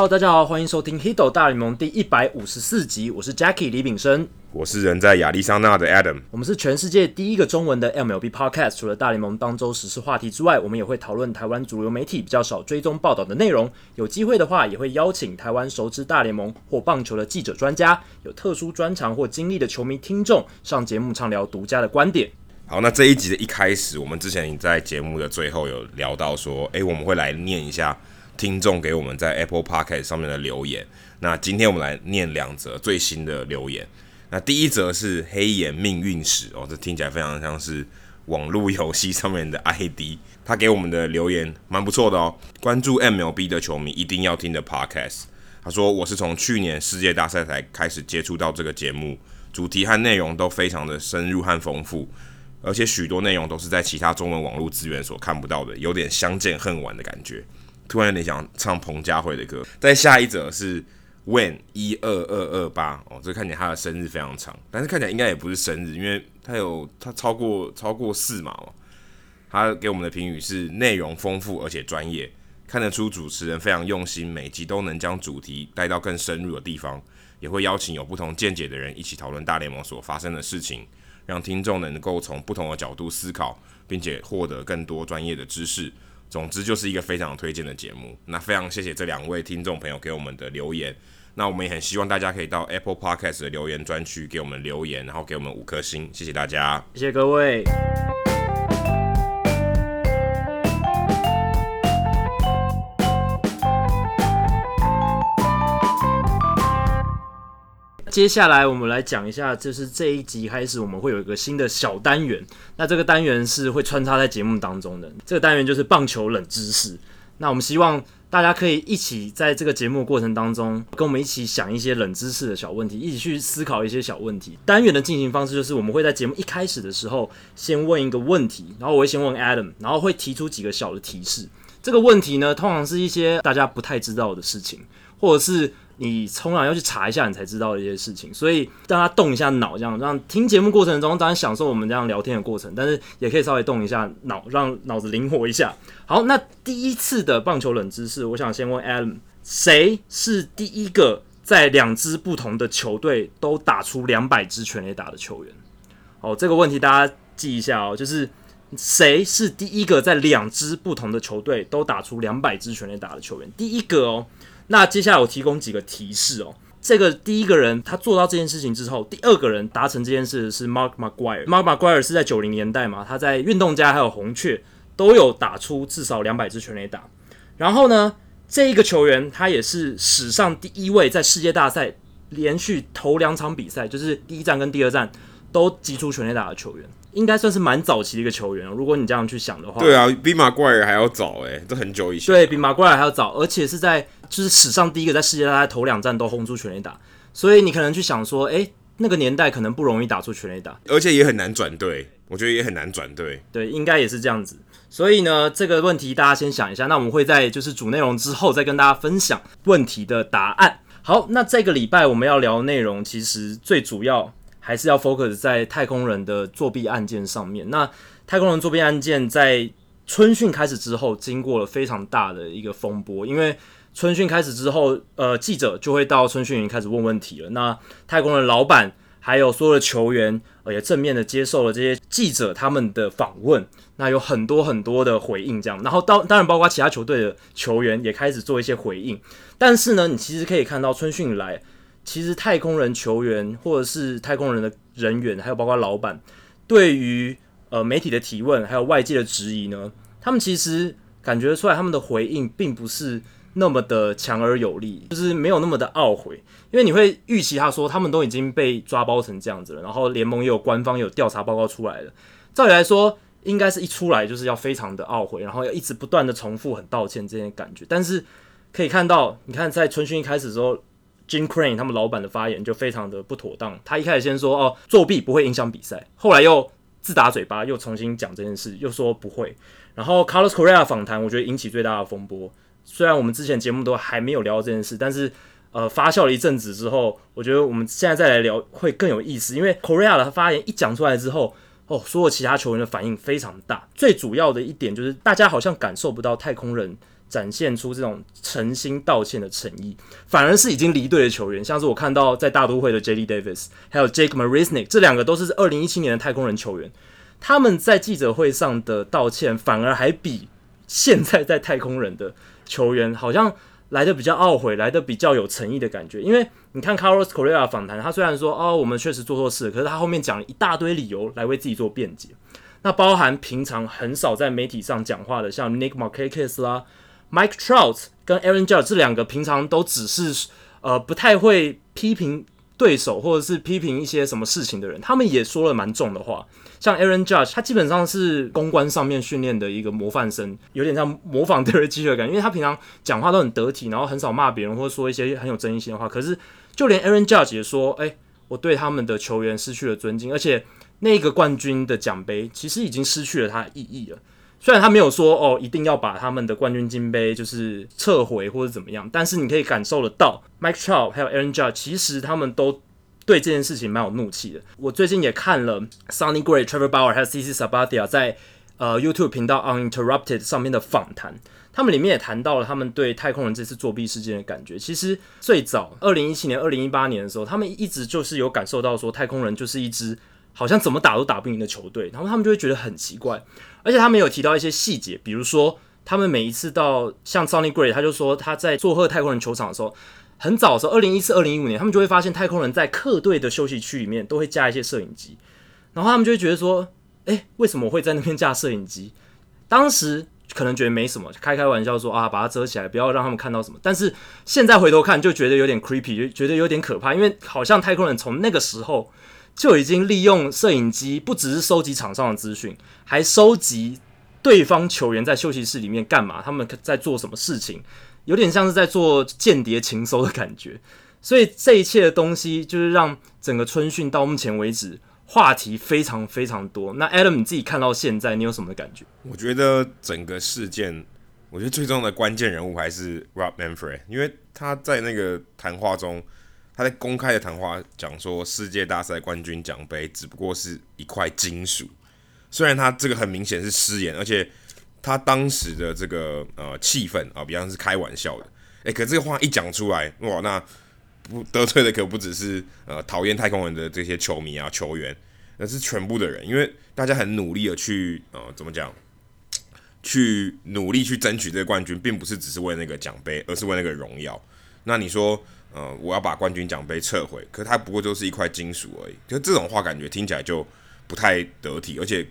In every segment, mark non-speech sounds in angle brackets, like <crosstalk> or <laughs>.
Hello，大家好，欢迎收听《h i d o 大联盟》第一百五十四集，我是 Jackie 李炳生，我是人在亚利桑那的 Adam，我们是全世界第一个中文的 MLB Podcast。除了大联盟当周时事话题之外，我们也会讨论台湾主流媒体比较少追踪报道的内容。有机会的话，也会邀请台湾熟知大联盟或棒球的记者、专家，有特殊专长或经历的球迷听众上节目畅聊独家的观点。好，那这一集的一开始，我们之前在节目的最后有聊到说，诶，我们会来念一下。听众给我们在 Apple Podcast 上面的留言，那今天我们来念两则最新的留言。那第一则是黑岩命运史哦，这听起来非常像是网络游戏上面的 ID。他给我们的留言蛮不错的哦，关注 MLB 的球迷一定要听的 Podcast。他说：“我是从去年世界大赛才开始接触到这个节目，主题和内容都非常的深入和丰富，而且许多内容都是在其他中文网络资源所看不到的，有点相见恨晚的感觉。”突然有点想唱彭佳慧的歌。再下一则是 When 一二二二八哦，这看起来他的生日非常长，但是看起来应该也不是生日，因为他有他超过超过四码嘛。他给我们的评语是内容丰富而且专业，看得出主持人非常用心，每集都能将主题带到更深入的地方，也会邀请有不同见解的人一起讨论大联盟所发生的事情，让听众能够从不同的角度思考，并且获得更多专业的知识。总之就是一个非常推荐的节目。那非常谢谢这两位听众朋友给我们的留言。那我们也很希望大家可以到 Apple Podcast 的留言专区给我们留言，然后给我们五颗星。谢谢大家，谢谢各位。接下来我们来讲一下，就是这一集开始我们会有一个新的小单元。那这个单元是会穿插在节目当中的。这个单元就是棒球冷知识。那我们希望大家可以一起在这个节目过程当中，跟我们一起想一些冷知识的小问题，一起去思考一些小问题。单元的进行方式就是我们会在节目一开始的时候先问一个问题，然后我会先问 Adam，然后会提出几个小的提示。这个问题呢，通常是一些大家不太知道的事情，或者是。你通常要去查一下，你才知道的一些事情，所以让他动一下脑，这样让听节目过程中当然享受我们这样聊天的过程，但是也可以稍微动一下脑，让脑子灵活一下。好，那第一次的棒球冷知识，我想先问 Adam，谁是第一个在两支不同的球队都打出两百支全垒打的球员？好，这个问题大家记一下哦，就是谁是第一个在两支不同的球队都打出两百支全垒打的球员？第一个哦。那接下来我提供几个提示哦。这个第一个人他做到这件事情之后，第二个人达成这件事是 Mark McGuire。Mark McGuire 是在九零年代嘛，他在运动家还有红雀都有打出至少两百支全垒打。然后呢，这一个球员他也是史上第一位在世界大赛连续头两场比赛，就是第一战跟第二战都击出全垒打的球员。应该算是蛮早期的一个球员，如果你这样去想的话。对啊，比马怪尔还要早哎，这很久以前。对，比马怪尔还要早，而且是在就是史上第一个在世界大赛头两站都轰出全垒打，所以你可能去想说，哎，那个年代可能不容易打出全垒打，而且也很难转队，我觉得也很难转队。对，应该也是这样子。所以呢，这个问题大家先想一下，那我们会在就是主内容之后再跟大家分享问题的答案。好，那这个礼拜我们要聊的内容其实最主要。还是要 focus 在太空人的作弊案件上面。那太空人作弊案件在春训开始之后，经过了非常大的一个风波。因为春训开始之后，呃，记者就会到春训营开始问问题了。那太空人老板还有所有的球员，呃，也正面的接受了这些记者他们的访问。那有很多很多的回应，这样。然后当当然包括其他球队的球员也开始做一些回应。但是呢，你其实可以看到春训以来。其实太空人球员或者是太空人的人员，还有包括老板，对于呃媒体的提问，还有外界的质疑呢，他们其实感觉出来他们的回应并不是那么的强而有力，就是没有那么的懊悔。因为你会预期他说他们都已经被抓包成这样子了，然后联盟也有官方有调查报告出来了，照理来说应该是一出来就是要非常的懊悔，然后要一直不断的重复很道歉这些感觉。但是可以看到，你看在春训一开始的时候。Jim Crane 他们老板的发言就非常的不妥当。他一开始先说哦，作弊不会影响比赛，后来又自打嘴巴，又重新讲这件事，又说不会。然后 Carlos Correa 访谈，我觉得引起最大的风波。虽然我们之前节目都还没有聊到这件事，但是呃发酵了一阵子之后，我觉得我们现在再来聊会更有意思。因为 Correa 的发言一讲出来之后，哦，所有其他球员的反应非常大。最主要的一点就是大家好像感受不到太空人展现出这种诚心道歉的诚意，反而是已经离队的球员，像是我看到在大都会的 J.D. Davis，还有 Jake Marisnick，这两个都是二零一七年的太空人球员，他们在记者会上的道歉，反而还比现在在太空人的球员好像来的比较懊悔，来的比较有诚意的感觉。因为你看 Carlos Correa 访谈，他虽然说哦，我们确实做错事，可是他后面讲了一大堆理由来为自己做辩解，那包含平常很少在媒体上讲话的，像 Nick Markakis 啦。Mike Trout 跟 Aaron Judge 这两个平常都只是呃不太会批评对手或者是批评一些什么事情的人，他们也说了蛮重的话。像 Aaron Judge，他基本上是公关上面训练的一个模范生，有点像模仿 Derek Jeter 的感觉，因为他平常讲话都很得体，然后很少骂别人或者说一些很有争议性的话。可是就连 Aaron Judge 也说：“哎、我对他们的球员失去了尊敬，而且那个冠军的奖杯其实已经失去了它的意义了。”虽然他没有说哦，一定要把他们的冠军金杯就是撤回或者怎么样，但是你可以感受得到，Mike Trout 还有 Aaron Judge，其实他们都对这件事情蛮有怒气的。我最近也看了 Sonny Gray、Trevor Bauer 还有 CC Sabathia 在呃 YouTube 频道 Uninterrupted 上面的访谈，他们里面也谈到了他们对太空人这次作弊事件的感觉。其实最早二零一七年、二零一八年的时候，他们一直就是有感受到说太空人就是一支好像怎么打都打不赢的球队，然后他们就会觉得很奇怪。而且他们有提到一些细节，比如说他们每一次到像 Sonny Gray，他就说他在做客太空人球场的时候，很早的时候，二零一四、二零一五年，他们就会发现太空人在客队的休息区里面都会架一些摄影机，然后他们就会觉得说，诶，为什么我会在那边架摄影机？当时可能觉得没什么，开开玩笑说啊，把它遮起来，不要让他们看到什么。但是现在回头看，就觉得有点 creepy，就觉得有点可怕，因为好像太空人从那个时候。就已经利用摄影机，不只是收集场上的资讯，还收集对方球员在休息室里面干嘛，他们在做什么事情，有点像是在做间谍情搜的感觉。所以这一切的东西，就是让整个春训到目前为止话题非常非常多。那 Adam，你自己看到现在，你有什么感觉？我觉得整个事件，我觉得最重要的关键人物还是 Rob Manfred，因为他在那个谈话中。他在公开的谈话讲说，世界大赛冠军奖杯只不过是一块金属。虽然他这个很明显是失言，而且他当时的这个呃气氛啊，比方是开玩笑的。诶，可这个话一讲出来，哇，那不得罪的可不只是呃讨厌太空人的这些球迷啊、球员，而是全部的人，因为大家很努力的去呃怎么讲，去努力去争取这个冠军，并不是只是为那个奖杯，而是为那个荣耀。那你说？呃，我要把冠军奖杯撤回，可是它不过就是一块金属而已。就这种话，感觉听起来就不太得体，而且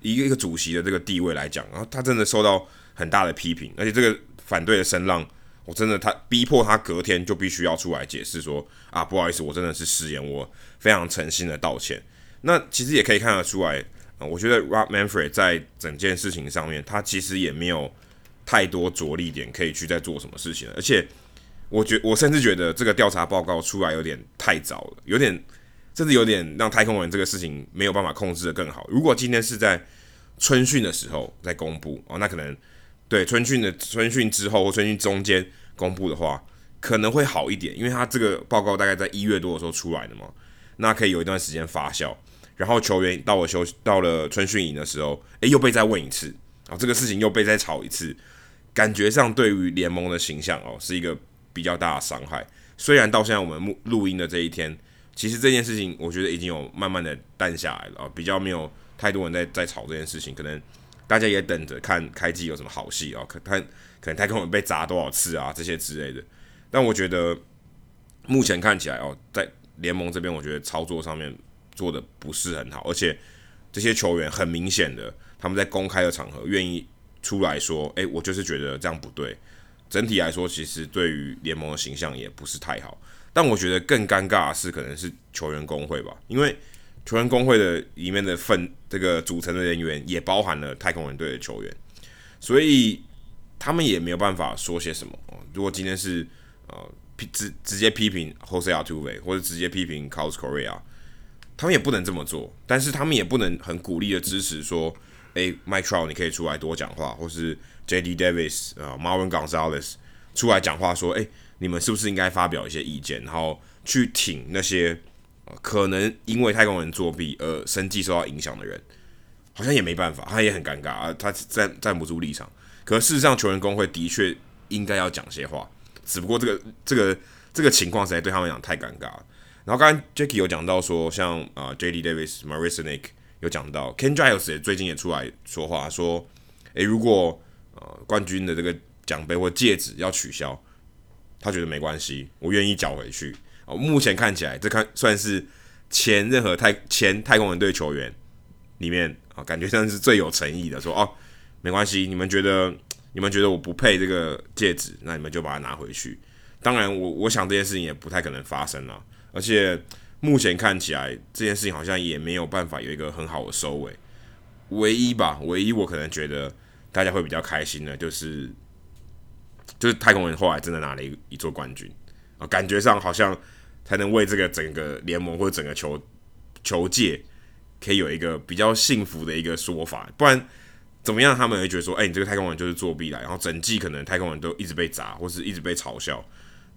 以一个主席的这个地位来讲，然后他真的受到很大的批评，而且这个反对的声浪，我真的他逼迫他隔天就必须要出来解释说啊，不好意思，我真的是失言，我非常诚心的道歉。那其实也可以看得出来，我觉得 Rob Manfred 在整件事情上面，他其实也没有太多着力点可以去再做什么事情，而且。我觉我甚至觉得这个调查报告出来有点太早了，有点甚至有点让太空人这个事情没有办法控制得更好。如果今天是在春训的时候再公布哦，那可能对春训的春训之后或春训中间公布的话，可能会好一点，因为他这个报告大概在一月多的时候出来的嘛，那可以有一段时间发酵。然后球员到了休到了春训营的时候，诶，又被再问一次，然后这个事情又被再炒一次，感觉上对于联盟的形象哦是一个。比较大的伤害，虽然到现在我们录录音的这一天，其实这件事情我觉得已经有慢慢的淡下来了啊，比较没有太多人在在吵这件事情，可能大家也等着看开机有什么好戏啊，可看可能太空人被砸多少次啊这些之类的，但我觉得目前看起来哦，在联盟这边，我觉得操作上面做的不是很好，而且这些球员很明显的他们在公开的场合愿意出来说，诶，我就是觉得这样不对。整体来说，其实对于联盟的形象也不是太好。但我觉得更尴尬的是，可能是球员工会吧，因为球员工会的里面的份这个组成的人员也包含了太空人队的球员，所以他们也没有办法说些什么。如果今天是呃批直直接批评 Jose Altuve 或者直接批评 Carlos Correa，他们也不能这么做。但是他们也不能很鼓励的支持说，诶，Mike Trout 你可以出来多讲话，或是。J.D. Davis 啊、uh,，Marwin Gonzalez 出来讲话说：“诶、你们是不是应该发表一些意见，然后去挺那些、可能因为太空人作弊而生计受到影响的人？好像也没办法，他也很尴尬啊，他站站不住立场。可事实上，球员工会的确应该要讲些话，只不过这个这个这个情况实在对他们讲太尴尬了。然后刚刚 Jackie 有讲到说，像啊、J.D. Davis、Marisnick 有讲到，Ken Giles 也最近也出来说话说，诶，如果冠军的这个奖杯或戒指要取消，他觉得没关系，我愿意缴回去。哦，目前看起来这看算是前任何太前太空人队球员里面啊、感觉像是最有诚意的，说哦没关系，你们觉得你们觉得我不配这个戒指，那你们就把它拿回去。当然我，我我想这件事情也不太可能发生了。而且目前看起来这件事情好像也没有办法有一个很好的收尾。唯一吧，唯一我可能觉得大家会比较开心的就是就是太空人后来真的拿了一一座冠军，啊，感觉上好像才能为这个整个联盟或者整个球球界可以有一个比较幸福的一个说法，不然怎么样他们会觉得说，哎，你这个太空人就是作弊啦，然后整季可能太空人都一直被砸，或是一直被嘲笑。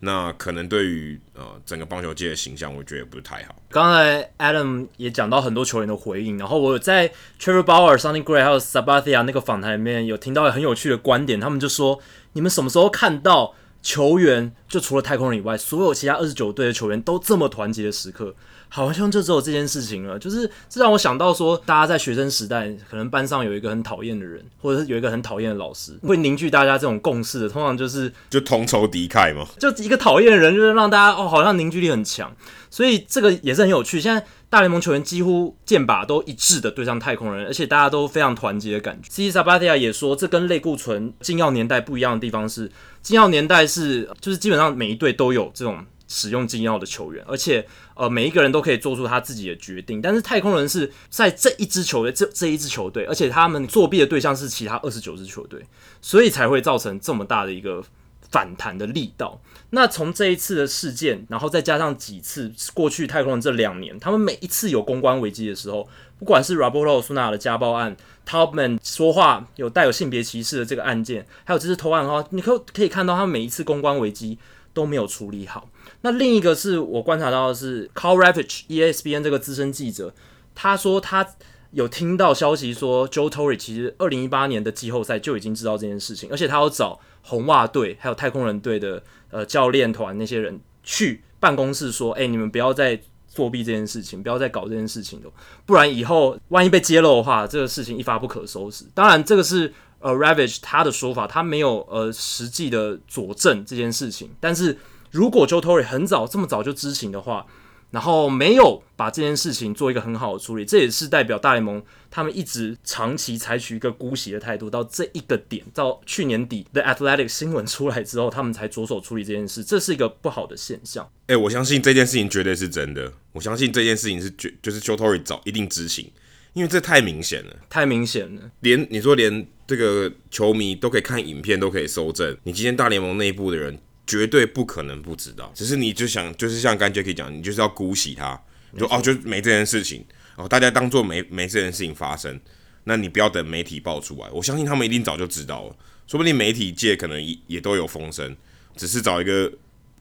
那可能对于呃整个棒球界的形象，我觉得也不是太好。刚才 Adam 也讲到很多球员的回应，然后我在 Trevor Bauer、Sonny Gray 还有 Sabathia 那个访谈里面有听到很有趣的观点，他们就说：你们什么时候看到球员就除了太空人以外，所有其他二十九队的球员都这么团结的时刻？好像就只有这件事情了，就是这让我想到说，大家在学生时代，可能班上有一个很讨厌的人，或者是有一个很讨厌的老师，会凝聚大家这种共识的，通常就是就同仇敌忾嘛，就一个讨厌的人，就是让大家哦，好像凝聚力很强，所以这个也是很有趣。现在大联盟球员几乎剑靶都一致的对上太空人，而且大家都非常团结的感觉。CC Sabathia 也说，这跟类固醇禁药年代不一样的地方是，禁药年代是就是基本上每一队都有这种。使用禁药的球员，而且呃每一个人都可以做出他自己的决定。但是太空人是在这一支球队，这这一支球队，而且他们作弊的对象是其他二十九支球队，所以才会造成这么大的一个反弹的力道。那从这一次的事件，然后再加上几次过去太空人这两年，他们每一次有公关危机的时候，不管是 Roberto 苏纳的家暴案，Taubman 说话有带有性别歧视的这个案件，还有这次偷案的话，你可可以看到他每一次公关危机都没有处理好。那另一个是我观察到的是，Carl Ravech ESPN 这个资深记者，他说他有听到消息说 Joe Torre 其实二零一八年的季后赛就已经知道这件事情，而且他要找红袜队还有太空人队的呃教练团那些人去办公室说，哎、你们不要再作弊这件事情，不要再搞这件事情了，不然以后万一被揭露的话，这个事情一发不可收拾。当然，这个是呃，Ravage 他的说法，他没有呃实际的佐证这件事情，但是。如果 Joe Torre 很早这么早就知情的话，然后没有把这件事情做一个很好的处理，这也是代表大联盟他们一直长期采取一个姑息的态度，到这一个点，到去年底 The Athletic 新闻出来之后，他们才着手处理这件事，这是一个不好的现象。哎、欸，我相信这件事情绝对是真的，我相信这件事情是绝就是 Joe Torre 早一定知情，因为这太明显了，太明显了，连你说连这个球迷都可以看影片，都可以搜证，你今天大联盟内部的人。绝对不可能不知道，只是你就想，就是像刚才 Jacky 讲，你就是要姑息他，你说哦，就没这件事情，哦，大家当做没没这件事情发生，那你不要等媒体爆出来，我相信他们一定早就知道了，说不定媒体界可能也也都有风声，只是找一个。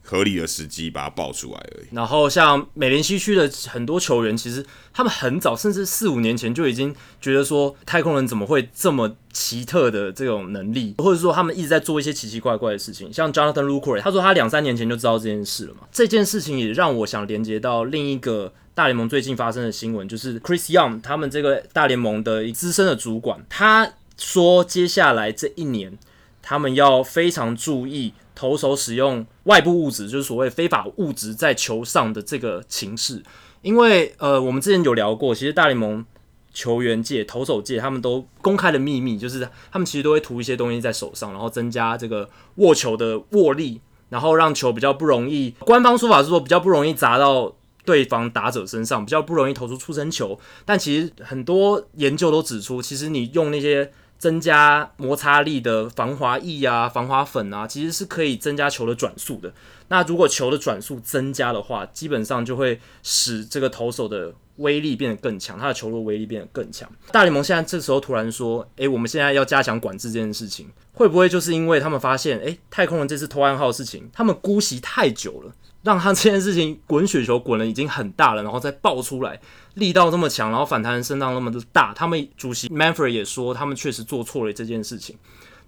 合理的时机把它爆出来而已。然后像美联西区的很多球员，其实他们很早，甚至四五年前就已经觉得说，太空人怎么会这么奇特的这种能力，或者说他们一直在做一些奇奇怪怪的事情。像 Jonathan Lucroy，他说他两三年前就知道这件事了嘛。这件事情也让我想连接到另一个大联盟最近发生的新闻，就是 Chris Young 他们这个大联盟的资深的主管，他说接下来这一年他们要非常注意。投手使用外部物质，就是所谓非法物质在球上的这个情势，因为呃，我们之前有聊过，其实大联盟球员界、投手界他们都公开的秘密，就是他们其实都会涂一些东西在手上，然后增加这个握球的握力，然后让球比较不容易。官方说法是说比较不容易砸到对方打者身上，比较不容易投出出身球。但其实很多研究都指出，其实你用那些。增加摩擦力的防滑液啊、防滑粉啊，其实是可以增加球的转速的。那如果球的转速增加的话，基本上就会使这个投手的威力变得更强，他的球路威力变得更强。大联盟现在这时候突然说：“诶、我们现在要加强管制这件事情，会不会就是因为他们发现，诶、太空人这次偷暗号事情，他们姑息太久了？”让他这件事情滚雪球滚了已经很大了，然后再爆出来，力道这么强，然后反弹声浪那么的大。他们主席 Manfred 也说，他们确实做错了这件事情。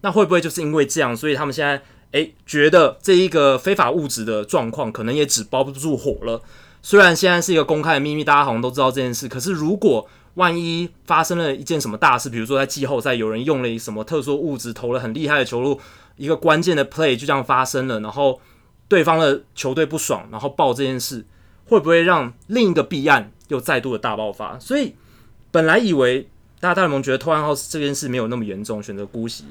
那会不会就是因为这样，所以他们现在诶觉得这一个非法物质的状况可能也纸包不住火了？虽然现在是一个公开的秘密，大家好像都知道这件事，可是如果万一发生了一件什么大事，比如说在季后赛有人用了一什么特殊物质投了很厉害的球路，一个关键的 play 就这样发生了，然后对方的球队不爽，然后爆这件事，会不会让另一个弊案又再度的大爆发？所以本来以为大家大联盟觉得偷暗号这件事没有那么严重，选择姑息，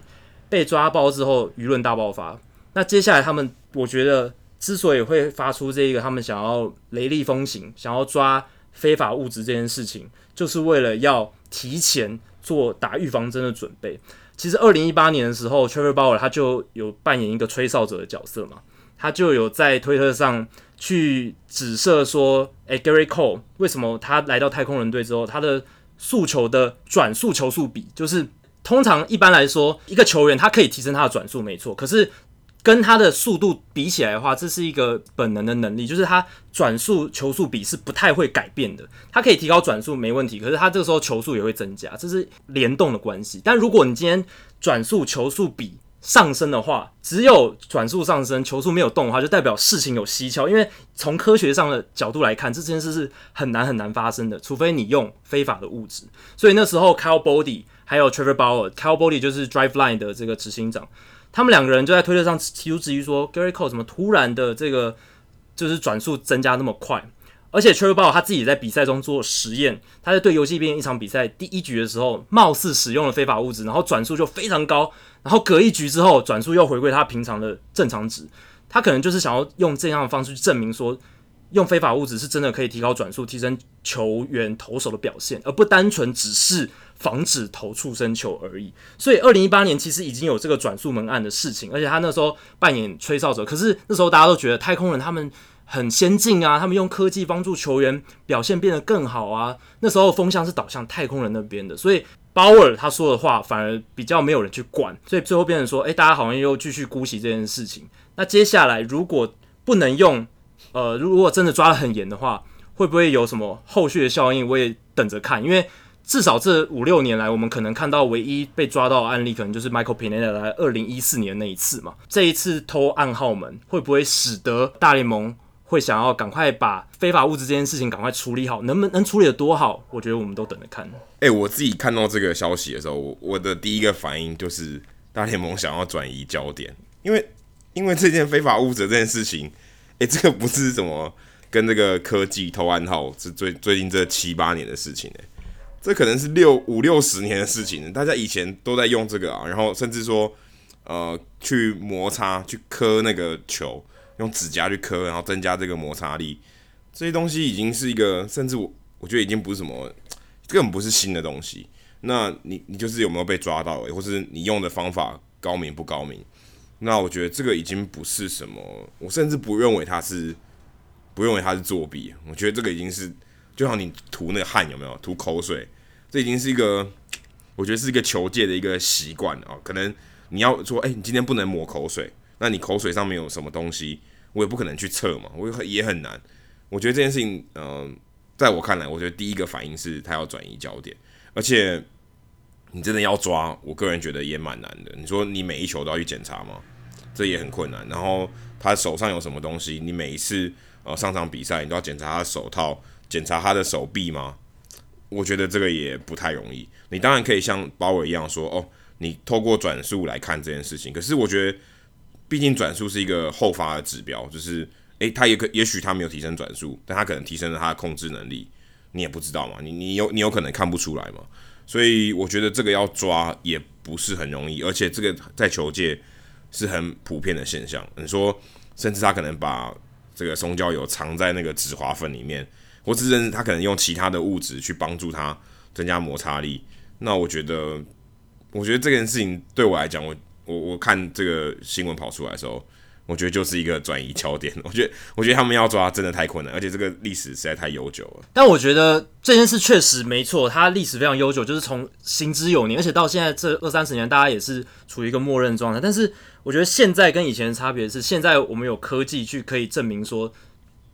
被抓包之后舆论大爆发。那接下来他们，我觉得之所以会发出这一个他们想要雷厉风行，想要抓非法物质这件事情。就是为了要提前做打预防针的准备。其实二零一八年的时候，Trevor Bauer 他就有扮演一个吹哨者的角色嘛，他就有在推特上去指涉说，诶，Gary Cole 为什么他来到太空人队之后，他的速球的转速球速比，就是通常一般来说，一个球员他可以提升他的转速，没错，可是。跟他的速度比起来的话，这是一个本能的能力，就是他转速球速比是不太会改变的。他可以提高转速没问题，可是他这个时候球速也会增加，这是联动的关系。但如果你今天转速球速比上升的话，只有转速上升，球速没有动的话，就代表事情有蹊跷。因为从科学上的角度来看，这件事是很难很难发生的，除非你用非法的物质。所以那时候，Kyle Body 还有 Trevor Bauer，Kyle Body 就是 Driveline 的这个执行长。他们两个人就在推特上提出质疑说 Gary Cole 怎么突然的这个就是转速增加那么快？而且 Triple，他自己在比赛中做实验，他在对游戏变一场比赛第一局的时候，貌似使用了非法物质，然后转速就非常高，然后隔一局之后转速又回归他平常的正常值。他可能就是想要用这样的方式去证明说，用非法物质是真的可以提高转速，提升球员投手的表现，而不单纯只是。防止投触身球而已，所以二零一八年其实已经有这个转速门案的事情，而且他那时候扮演吹哨者。可是那时候大家都觉得太空人他们很先进啊，他们用科技帮助球员表现变得更好啊。那时候风向是导向太空人那边的，所以鲍尔他说的话反而比较没有人去管，所以最后变成说，诶、大家好像又继续姑息这件事情。那接下来如果不能用，呃，如果真的抓得很严的话，会不会有什么后续的效应？我也等着看，因为。至少这五六年来，我们可能看到唯一被抓到的案例，可能就是 Michael Pineda 来二零一四年那一次嘛。这一次偷暗号门，会不会使得大联盟会想要赶快把非法物质这件事情赶快处理好？能不能处理得多好？我觉得我们都等着看。哎、我自己看到这个消息的时候，我我的第一个反应就是大联盟想要转移焦点，因为因为这件非法物质这件事情，哎、这个不是什么跟这个科技偷暗号是最最近这七八年的事情哎、这可能是六五六十年的事情，大家以前都在用这个啊，然后甚至说，呃，去摩擦、去磕那个球，用指甲去磕，然后增加这个摩擦力，这些东西已经是一个，甚至我我觉得已经不是什么，根本不是新的东西。那你你就是有没有被抓到，或是你用的方法高明不高明？那我觉得这个已经不是什么，我甚至不认为它是，不认为它是作弊，我觉得这个已经是。就像你涂那个汗有没有涂口水？这已经是一个，我觉得是一个球界的一个习惯啊。可能你要说，哎、你今天不能抹口水，那你口水上面有什么东西，我也不可能去测嘛，我也也很难。我觉得这件事情，嗯、在我看来，我觉得第一个反应是他要转移焦点，而且你真的要抓，我个人觉得也蛮难的。你说你每一球都要去检查吗？这也很困难。然后他手上有什么东西，你每一次呃上场比赛，你都要检查他的手套。检查他的手臂吗？我觉得这个也不太容易。你当然可以像鲍尔一样说，哦，你透过转速来看这件事情。可是我觉得，毕竟转速是一个后发的指标，就是，诶，他也可也许他没有提升转速，但他可能提升了他的控制能力，你也不知道嘛。你你有你有可能看不出来嘛。所以我觉得这个要抓也不是很容易，而且这个在球界是很普遍的现象。你说，甚至他可能把这个松焦油藏在那个止滑粉里面。或者是他可能用其他的物质去帮助他增加摩擦力，那我觉得，我觉得这件事情对我来讲，我我我看这个新闻跑出来的时候，我觉得就是一个转移焦点。我觉得，我觉得他们要抓真的太困难，而且这个历史实在太悠久了。但我觉得这件事确实没错，它历史非常悠久，就是从行之有年，而且到现在这二三十年，大家也是处于一个默认状态。但是我觉得现在跟以前的差别是，现在我们有科技去可以证明说。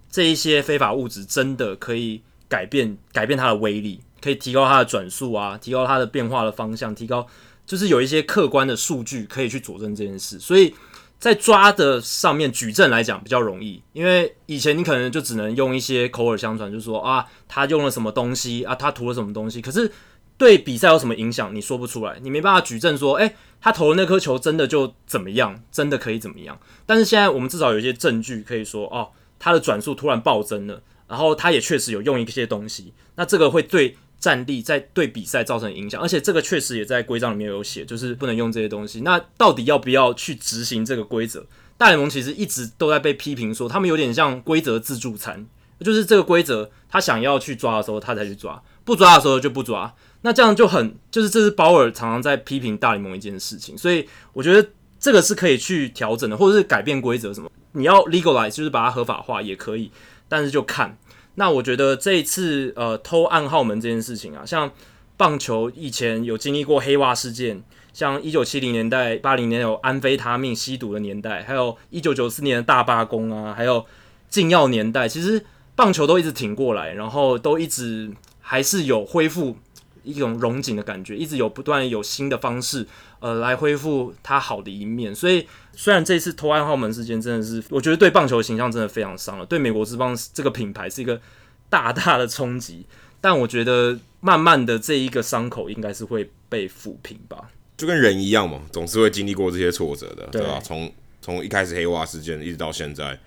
这一些非法物质真的可以改变改变它的威力，可以提高它的转速啊，提高它的变化的方向，提高就是有一些客观的数据可以去佐证这件事，所以在抓的上面举证来讲比较容易，因为以前你可能就只能用一些口耳相传，就说啊，他用了什么东西啊，他涂了什么东西，可是对比赛有什么影响，你说不出来，你没办法举证说，诶，他投的那颗球真的就怎么样，真的可以怎么样。但是现在我们至少有一些证据可以说，哦，他的转速突然暴增了，然后他也确实有用一些东西，那这个会对。战力在对比赛造成影响，而且这个确实也在规章里面有写，就是不能用这些东西。那到底要不要去执行这个规则？大联盟其实一直都在被批评说，他们有点像规则自助餐，就是这个规则他想要去抓的时候他才去抓，不抓的时候就不抓。那这样就很，就是这是鲍尔常常在批评大联盟一件事情。所以我觉得这个是可以去调整的，或者是改变规则什么。你要 legalize 就是把它合法化也可以，但是就看。那我觉得这一次呃偷暗号门这件事情啊，像棒球以前有经历过黑袜事件，像一九七零年代、八零年有安非他命吸毒的年代，还有一九九四年的大罢工啊，还有禁药年代，其实棒球都一直挺过来，然后都一直还是有恢复一种融景的感觉，一直有不断有新的方式呃来恢复它好的一面，所以。虽然这次偷暗号门事件真的是，我觉得对棒球形象真的非常伤了，对美国之棒这个品牌是一个大大的冲击。但我觉得慢慢的这一个伤口应该是会被抚平吧。就跟人一样嘛，总是会经历过这些挫折的，对，对吧？从从一开始黑袜事件一直到现在，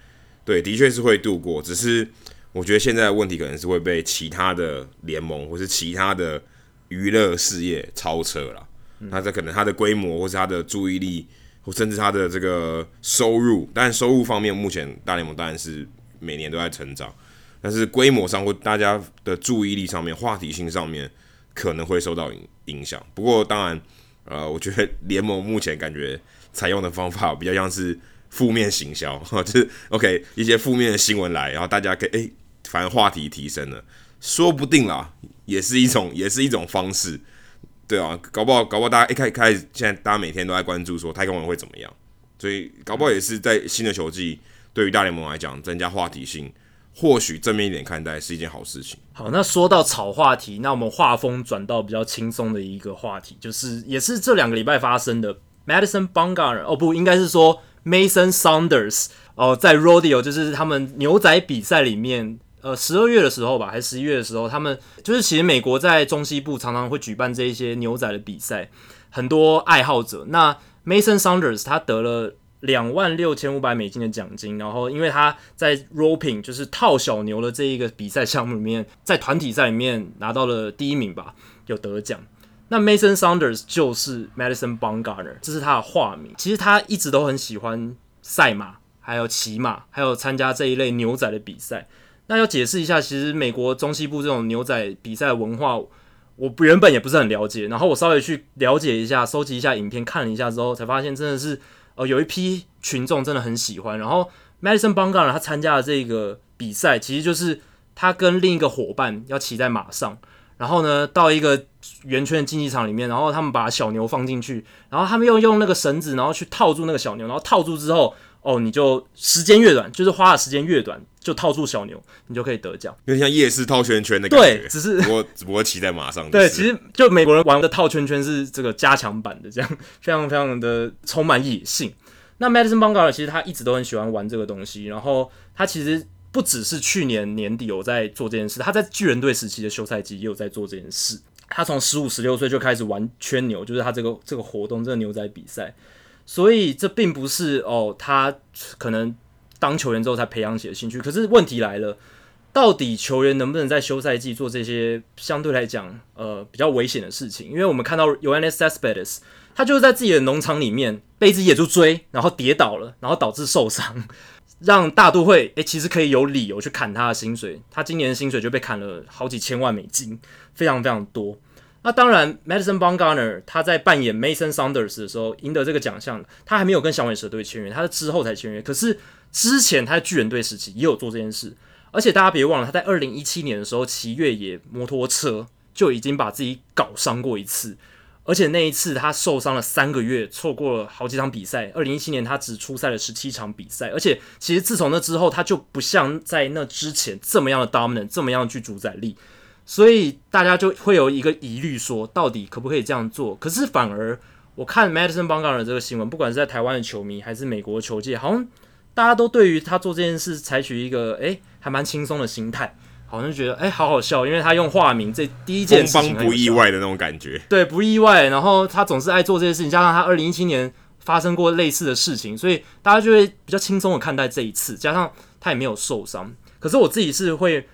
对，的确是会度过。只是我觉得现在的问题可能是会被其他的联盟或是其他的娱乐事业超车了。那这可能它的规模或是它的注意力。或甚至他的这个收入，但收入方面，目前大联盟当然是每年都在成长，但是规模上或大家的注意力上面、话题性上面可能会受到影影响。不过，当然，呃，我觉得联盟目前感觉采用的方法比较像是负面行销，就是 OK 一些负面的新闻来，然后大家可以诶，反正话题提升了，说不定啦，也是一种也是一种方式。对啊，搞不好，搞不好，大家一开开始，现在大家每天都在关注说太空人会怎么样，所以搞不好也是在新的球季，对于大联盟来讲，增加话题性，或许正面一点看待是一件好事情。好，那说到炒话题，那我们画风转到比较轻松的一个话题，就是也是这两个礼拜发生的，Madison Bumgarner，哦不，应该是说 Mason Saunders，哦，在 Rodeo 就是他们牛仔比赛里面。呃，十二月的时候吧，还是十一月的时候，他们就是其实美国在中西部常常会举办这一些牛仔的比赛，很多爱好者。那 Mason Saunders 他得了两万六千五百美金的奖金，然后因为他在 roping 就是套小牛的这一个比赛项目里面，在团体赛里面拿到了第一名吧，有得奖。那 Mason Saunders 就是 Madison Bumgarner，这是他的化名。其实他一直都很喜欢赛马，还有骑马，还有参加这一类牛仔的比赛。那要解释一下，其实美国中西部这种牛仔比赛文化，我原本也不是很了解。然后我稍微去了解一下，收集一下影片，看了一下之后，才发现真的是，呃，有一批群众真的很喜欢。然后 Madison Bumgarner 他参加的这个比赛，其实就是他跟另一个伙伴要骑在马上，然后呢，到一个圆圈的竞技场里面，然后他们把小牛放进去，然后他们又用那个绳子，然后去套住那个小牛，然后套住之后。哦，你就时间越短，就是花的时间越短，就套住小牛，你就可以得奖。有点像夜市套圈圈的感觉。对，只是不过只不过骑在马上。对，其实就美国人玩的套圈圈是这个加强版的，这样非常非常的充满野性。那 Madison Bumgarner 其实他一直都很喜欢玩这个东西，然后他其实不只是去年年底有在做这件事，他在巨人队时期的休赛季也有在做这件事。他从十五十六岁就开始玩圈牛，就是他这个这个活动，这个牛仔比赛。所以这并不是哦，他可能当球员之后才培养起的兴趣。可是问题来了，到底球员能不能在休赛季做这些相对来讲呃比较危险的事情？因为我们看到 Yoenis Cespedes，他就是在自己的农场里面被一只野猪追，然后跌倒了，然后导致受伤，让大都会诶其实可以有理由去砍他的薪水。他今年的薪水就被砍了好几千万美金，非常非常多。那当然，Madison Bumgarner 他在扮演 Mason Saunders 的时候赢得这个奖项，他还没有跟响尾蛇队签约，他是之后才签约。可是之前他在巨人队时期也有做这件事，而且大家别忘了，他在二零一七年的时候骑越野摩托车就已经把自己搞伤过一次，而且那一次他受伤了三个月，错过了好几场比赛。二零一七年他只出赛了十七场比赛，而且其实自从那之后，他就不像在那之前这么样的 dominant，这么样的具主宰力。所以大家就会有一个疑虑，说到底可不可以这样做？可是反而我看 Madison Bumgarner 这个新闻，不管是在台湾的球迷还是美国球界，好像大家都对于他做这件事采取一个诶、欸、还蛮轻松的心态。好像觉得哎、欸，好好笑，因为他用化名，这第一件事情不意外的那种感觉，对，不意外。然后他总是爱做这些事情，加上他二零一七年发生过类似的事情，所以大家就会比较轻松的看待这一次。加上他也没有受伤，可是我自己是会，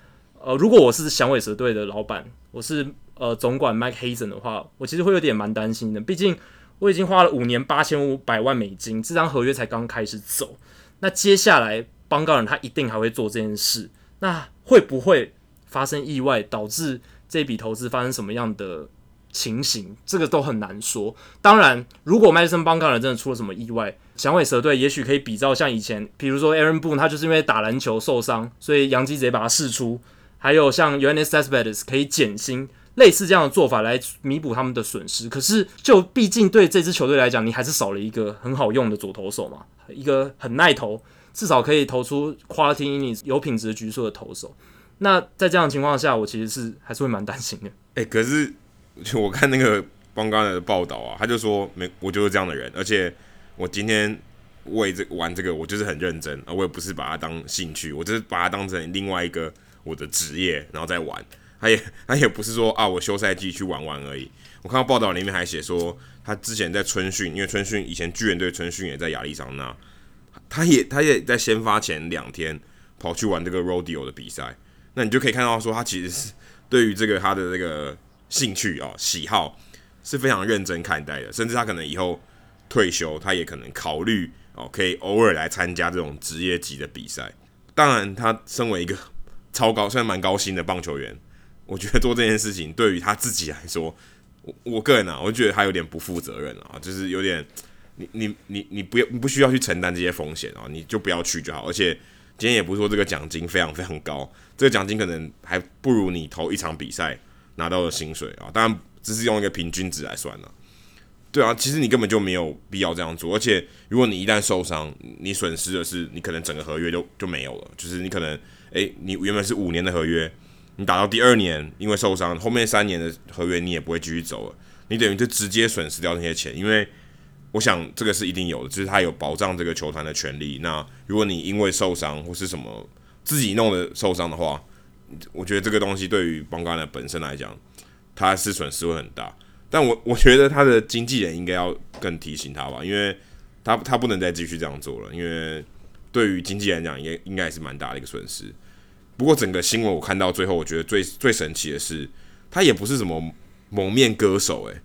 呃，如果我是响尾蛇队的老板，我是呃总管 Mike Hazen 的话，我其实会有点蛮担心的。毕竟我已经花了五年八千五百万美金，这张合约才刚开始走，那接下来邦高人他一定还会做这件事。那会不会发生意外，导致这笔投资发生什么样的情形？这个都很难说。当然，如果 Madison Bumgarner 真的出了什么意外，响尾蛇队也许可以比照像以前，比如说 Aaron Boone，他就是因为打篮球受伤，所以杨基直接把他释出。还有像 Yoenis Cespedes 可以减薪，类似这样的做法来弥补他们的损失。可是，就毕竟对这支球队来讲，你还是少了一个很好用的左投手嘛，一个很耐投。至少可以投出 quality in 有品质的局数的投手。那在这样的情况下，我其实是还是会蛮担心的。哎、可是就我看那个邦加的报道啊，他就说没，我就是这样的人，而且我今天为这玩这个，我就是很认真啊，我也不是把它当兴趣，我就是把它当成另外一个我的职业，然后再玩。他也 <laughs> 他也不是说啊，我休赛季去玩玩而已。我看到报道里面还写说，他之前在春训，因为春训以前巨人队春训也在亚利桑那。他也他也在先发前两天跑去玩这个 rodeo 的比赛，那你就可以看到说他其实是对于这个他的这个兴趣啊、哦、喜好是非常认真看待的，甚至他可能以后退休，他也可能考虑哦可以偶尔来参加这种职业级的比赛。当然，他身为一个超高虽然蛮高薪的棒球员，我觉得做这件事情对于他自己来说，我我个人啊，我就觉得他有点不负责任啊，就是有点。你你你你不要你不需要去承担这些风险啊，你就不要去就好。而且今天也不是说这个奖金非常非常高，这个奖金可能还不如你投一场比赛拿到的薪水啊。当然只是用一个平均值来算了。对啊，其实你根本就没有必要这样做。而且如果你一旦受伤，你损失的是你可能整个合约就就没有了。就是你可能诶，你原本是五年的合约，你打到第二年因为受伤，后面三年的合约你也不会继续走了，你等于就直接损失掉那些钱，因为。我想这个是一定有的，就是他有保障这个球团的权利。那如果你因为受伤或是什么自己弄的受伤的话，我觉得这个东西对于邦加的本身来讲，他是损失会很大。但我我觉得他的经纪人应该要更提醒他吧，因为他他不能再继续这样做了，因为对于经纪人来讲，应该应该也是蛮大的一个损失。不过整个新闻我看到最后，我觉得最最神奇的是，他也不是什么蒙面歌手，诶，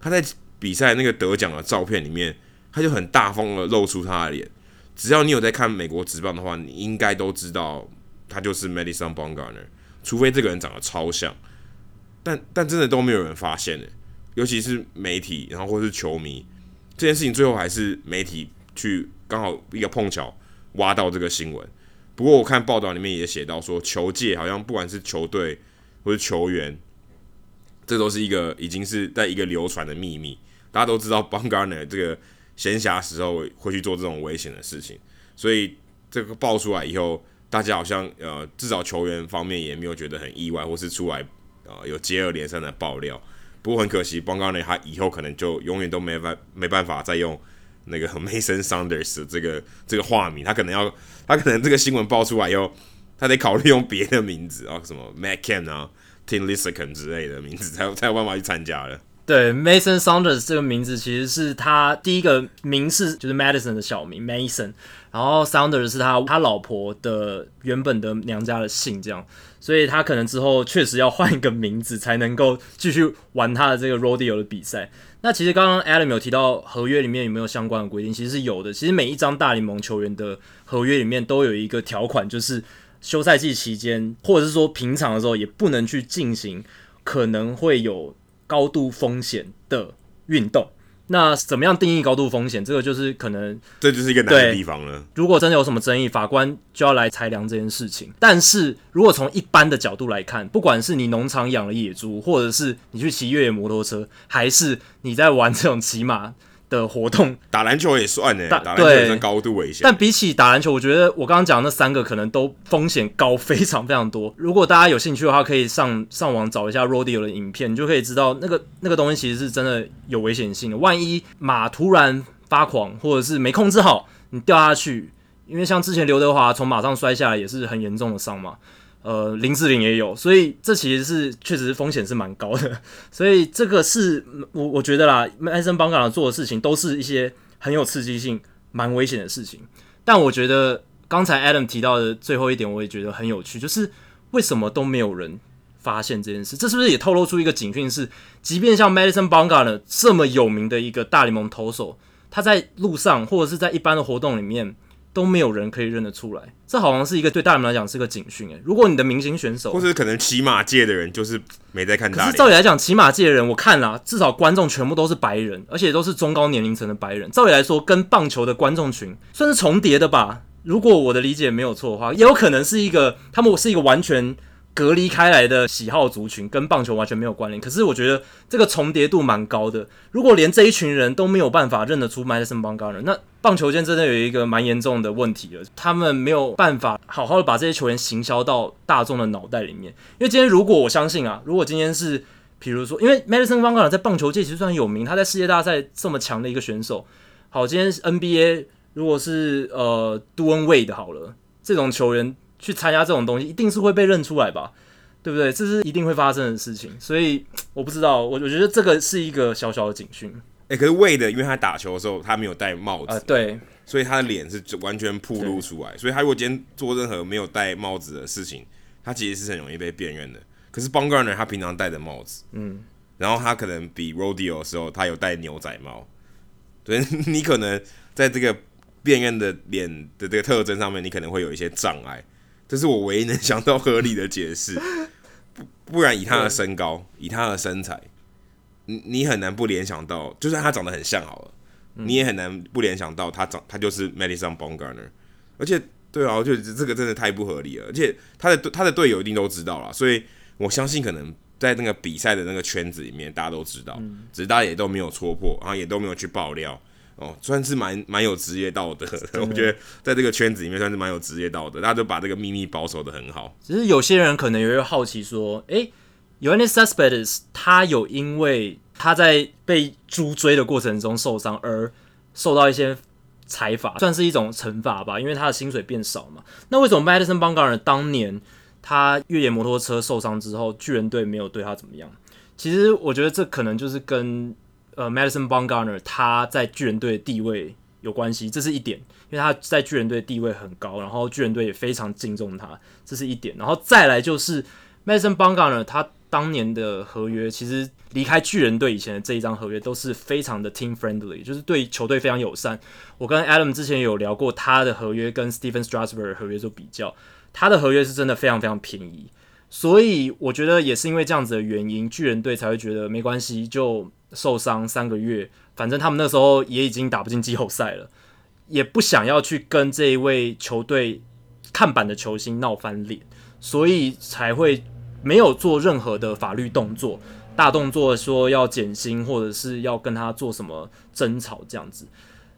他在。比赛那个得奖的照片里面，他就很大方的露出他的脸。只要你有在看美国职棒的话，你应该都知道他就是 Madison Bumgarner，除非这个人长得超像。但但真的都没有人发现诶，尤其是媒体，然后或是球迷，这件事情最后还是媒体去刚好一个碰巧挖到这个新闻。不过我看报道里面也写到说，球界好像不管是球队或是球员，这都是一个已经是在一个流传的秘密。大家都知道，<laughs> Bumgarner 这个闲暇时候会去做这种危险的事情，所以这个爆出来以后，大家好像呃，至少球员方面也没有觉得很意外，或是出来呃有接二连三的爆料。不过很可惜，Bumgarner 他以后可能就永远都没办没办法再用那个 <laughs> Mason Saunders 这个这个化名，他可能要他可能这个新闻爆出来以后，他得考虑用别的名字啊，什么 Matt Kemp 啊、Tim Lincecum 之类的名字，才有才有办法去参加了。对，Mason Saunders 这个名字其实是他第一个名是就是 Madison 的小名 Mason，然后 Saunders 是他他老婆的原本的娘家的姓，这样，所以他可能之后确实要换一个名字才能够继续玩他的这个 Rodeo 的比赛。那其实刚刚 Adam 有提到合约里面有没有相关的规定，其实是有的。其实每一张大联盟球员的合约里面都有一个条款，就是休赛季期间或者是说平常的时候也不能去进行可能会有。高度风险的运动，那怎么样定义高度风险？这个就是可能，这就是一个难的地方了。如果真的有什么争议，法官就要来裁量这件事情。但是如果从一般的角度来看，不管是你农场养了野猪，或者是你去骑越野摩托车，还是你在玩这种骑马的活动，打篮球也算呢，打打篮球也算高度危险。但比起打篮球，我觉得我刚刚讲的那三个可能都风险高非常非常多。<laughs> 如果大家有兴趣的话，可以上上网找一下 Rodeo 的影片，你就可以知道那个那个东西其实是真的有危险性的。万一马突然发狂，或者是没控制好，你掉下去，因为像之前刘德华从马上摔下来也是很严重的伤嘛。呃，林志玲也有，所以这其实是确实风险是蛮高的，<laughs> 所以这个是我我觉得啦，Madison Bumgarner 做的事情都是一些很有刺激性、蛮危险的事情。但我觉得刚才 Adam 提到的最后一点，我也觉得很有趣，就是为什么都没有人发现这件事？这是不是也透露出一个警讯？是，即便像 Madison Bumgarner 这么有名的一个大联盟投手，他在路上或者是在一般的活动里面。都没有人可以认得出来，这好像是一个对大人们来讲是个警讯诶。如果你的明星选手，或者可能骑马界的人就是没在看大。可是照理来讲，骑马界的人我看了，至少观众全部都是白人，而且都是中高年龄层的白人。照理来说，跟棒球的观众群算是重叠的吧？如果我的理解没有错的话，也有可能是一个他们是一个完全。隔离开来的喜好族群跟棒球完全没有关联，可是我觉得这个重叠度蛮高的。如果连这一群人都没有办法认得出 Madison b u m g a r n 那棒球界真的有一个蛮严重的问题了。他们没有办法好好的把这些球员行销到大众的脑袋里面。因为今天如果我相信啊，如果今天是，比如说，因为 Madison b u m g a r n 在棒球界其实算有名，他在世界大赛这么强的一个选手。好，今天 NBA 如果是呃 Dwyane Wade 好了，这种球员。去参加这种东西，一定是会被认出来吧，对不对？这是一定会发生的事情，所以我不知道，我我觉得这个是一个小小的警讯。哎、欸，可是 Wade，因为他打球的时候他没有戴帽子，呃，对，所以他的脸是完全暴露出来，所以他如果今天做任何没有戴帽子的事情，他其实是很容易被辨认的。可是 b o n g a r n e r 他平常戴着帽子，嗯，然后他可能比 Rodeo 的时候他有戴牛仔帽，所以你可能在这个辨认的脸的这个特征上面，你可能会有一些障碍。这是我唯一能想到合理的解释，不不然以他的身高，以他的身材，你你很难不联想到，就算他长得很像好了，你也很难不联想到他长他就是 Madison Bumgarner，而且对啊，我觉得这个真的太不合理了，而且他的他的队友一定都知道了，所以我相信可能在那个比赛的那个圈子里面，大家都知道，只是大家也都没有戳破，然后也都没有去爆料。哦，算是蛮蛮有职业道德的，<laughs> 我觉得在这个圈子里面算是蛮有职业道德，大家都把这个秘密保守的很好。只是有些人可能也会好奇说，哎、欸，Yoenis Cespedes 他有因为他在被猪追的过程中受伤而受到一些裁罚，算是一种惩罚吧，因为他的薪水变少嘛。那为什么 Madison Bumgarner 当年他越野摩托车受伤之后，巨人队没有对他怎么样？其实我觉得这可能就是跟呃，Madison Bumgarner 他在巨人队的地位有关系，这是一点，因为他在巨人队地位很高，然后巨人队也非常敬重他，这是一点。然后再来就是 Madison Bumgarner 他当年的合约，其实离开巨人队以前的这一张合约都是非常的 team friendly，就是对球队非常友善。我跟 Adam 之前有聊过他的合约跟 Stephen Strasburg 的合约做比较，他的合约是真的非常非常便宜，所以我觉得也是因为这样子的原因，巨人队才会觉得没关系就。受伤三个月，反正他们那时候也已经打不进季后赛了，也不想要去跟这一位球队看板的球星闹翻脸，所以才会没有做任何的法律动作，大动作说要减薪或者是要跟他做什么争吵这样子。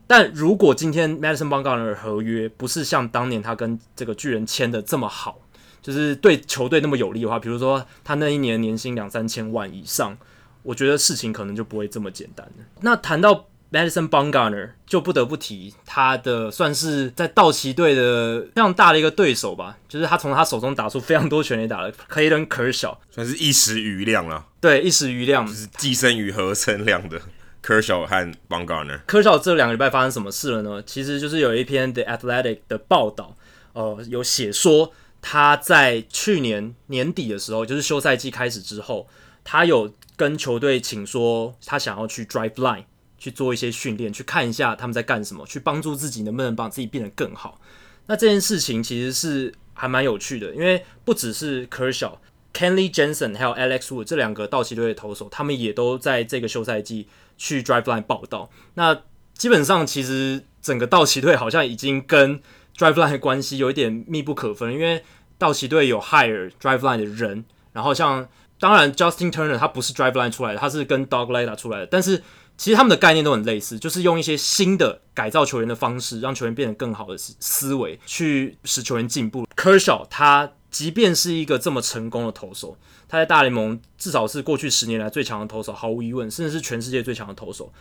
但如果今天 Madison Bumgarner 的合约不是像当年他跟这个巨人签的这么好，就是对球队那么有利的话，比如说他那一年年薪两三千万以上。我觉得事情可能就不会这么简单了。那谈到 Madison Bumgarner，就不得不提他的算是在道奇队的非常大的一个对手吧，就是他从他手中打出非常多全垒打的 Clayton Kershaw，算是一时瑜亮了。对，一时瑜亮，就是寄生于何生亮的 Kershaw 和 Bumgarner。Kershaw 这两个礼拜发生什么事了呢？其实就是有一篇 The Athletic 的报道，呃，有写说他在去年年底的时候，就是休赛季开始之后，他有。跟球队请说，他想要去 drive line 去做一些训练，去看一下他们在干什么，去帮助自己能不能把自己变得更好。那这件事情其实是还蛮有趣的，因为不只是 Kershaw、Kenley Jansen 还有 Alex Wood 这两个道奇队的投手，他们也都在这个休赛季去 drive line 报道。那基本上，其实整个道奇队好像已经跟 drive line 的关系有一点密不可分，因为道奇队有 hire drive line 的人，然后像。当然，Justin Turner 他不是 drive line 出来的，他是跟 Dog Layda 出来的。但是其实他们的概念都很类似，就是用一些新的改造球员的方式，让球员变得更好的思维，去使球员进步。Kershaw 他即便是一个这么成功的投手，他在大联盟至少是过去十年来最强的投手，毫无疑问，甚至是全世界最强的投手。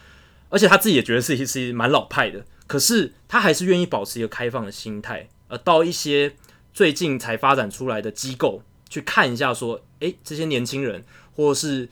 而且他自己也觉得自己是蛮老派的，可是他还是愿意保持一个开放的心态，而到一些最近才发展出来的机构去看一下，说，诶，这些年轻人或者是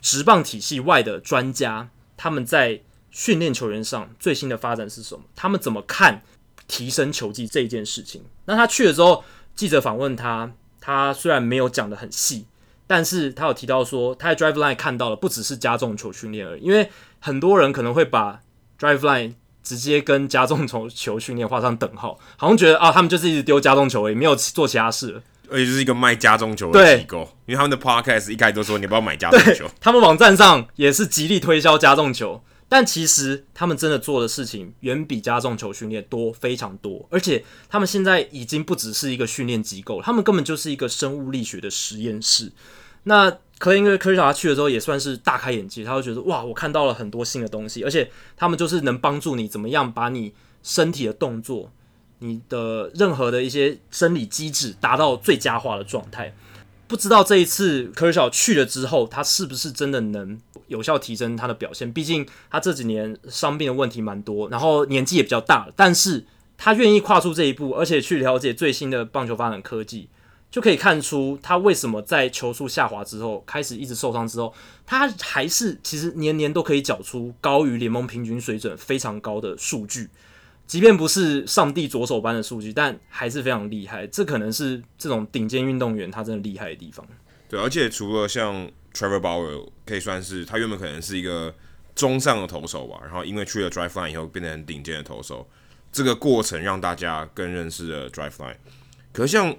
职棒体系外的专家，他们在训练球员上最新的发展是什么？他们怎么看提升球技这一件事情？那他去了之后，记者访问他，他虽然没有讲得很细，但是他有提到说，他在 Drive Line 看到的不只是加重球训练而已，因为很多人可能会把 Drive Line 直接跟加重球球训练画上等号，好像觉得啊，他们就是一直丢加重球，也没有做其他事。而且就是一个卖加重球的机构，因为他们的 Podcast 一开始都说你不要买加重球，他们网站上也是极力推销加重球，但其实他们真的做的事情远比加重球训练多非常多，而且他们现在已经不只是一个训练机构，他们根本就是一个生物力学的实验室。那 Clayton Kershaw 他去的时候也算是大开眼界，他会觉得哇，我看到了很多新的东西，而且他们就是能帮助你怎么样把你身体的动作、你的任何的一些生理机制达到最佳化的状态。不知道这一次 Kershaw 去了之后，他是不是真的能有效提升他的表现？毕竟他这几年伤病的问题蛮多，然后年纪也比较大了，但是他愿意跨出这一步，而且去了解最新的棒球发展科技。就可以看出他为什么在球速下滑之后，开始一直受伤之后，他还是其实年年都可以缴出高于联盟平均水准非常高的数据，即便不是上帝左手般的数据，但还是非常厉害。这可能是这种顶尖运动员他真的厉害的地方。对，而且除了像 Trevor Bauer 可以算是他原本可能是一个中上的投手吧，然后因为去了 Drive Line 以后变成顶尖的投手，这个过程让大家更认识了 Drive Line。可是像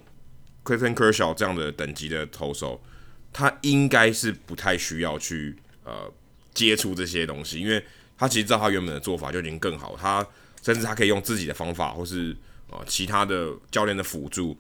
Clayton Kershaw 这样的等级的投手，他应该是不太需要去呃接触这些东西，因为他其实知道他原本的做法就已经更好，他甚至他可以用自己的方法，或是呃其他的教练的辅助，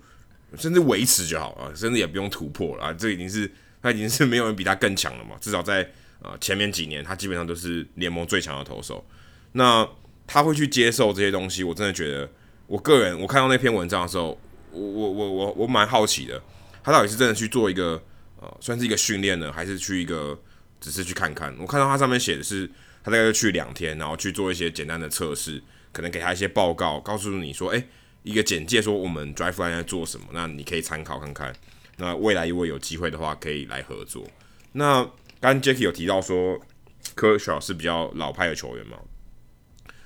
甚至维持就好啊，甚至也不用突破了啊，这已经是他已经是没有人比他更强了嘛，至少在呃前面几年，他基本上都是联盟最强的投手。那他会去接受这些东西，我真的觉得，我个人我看到那篇文章的时候。我我我我我蛮好奇的，他到底是真的去做一个呃，算是一个训练呢，还是去一个只是去看看？我看到他上面写的是，他大概就去两天，然后去做一些简单的测试，可能给他一些报告，告诉你说，诶，一个简介，说我们 Drive Line 在做什么，那你可以参考看看。那未来如果有机会的话，可以来合作。那刚 Jacky 有提到说科 e 是比较老派的球员嘛？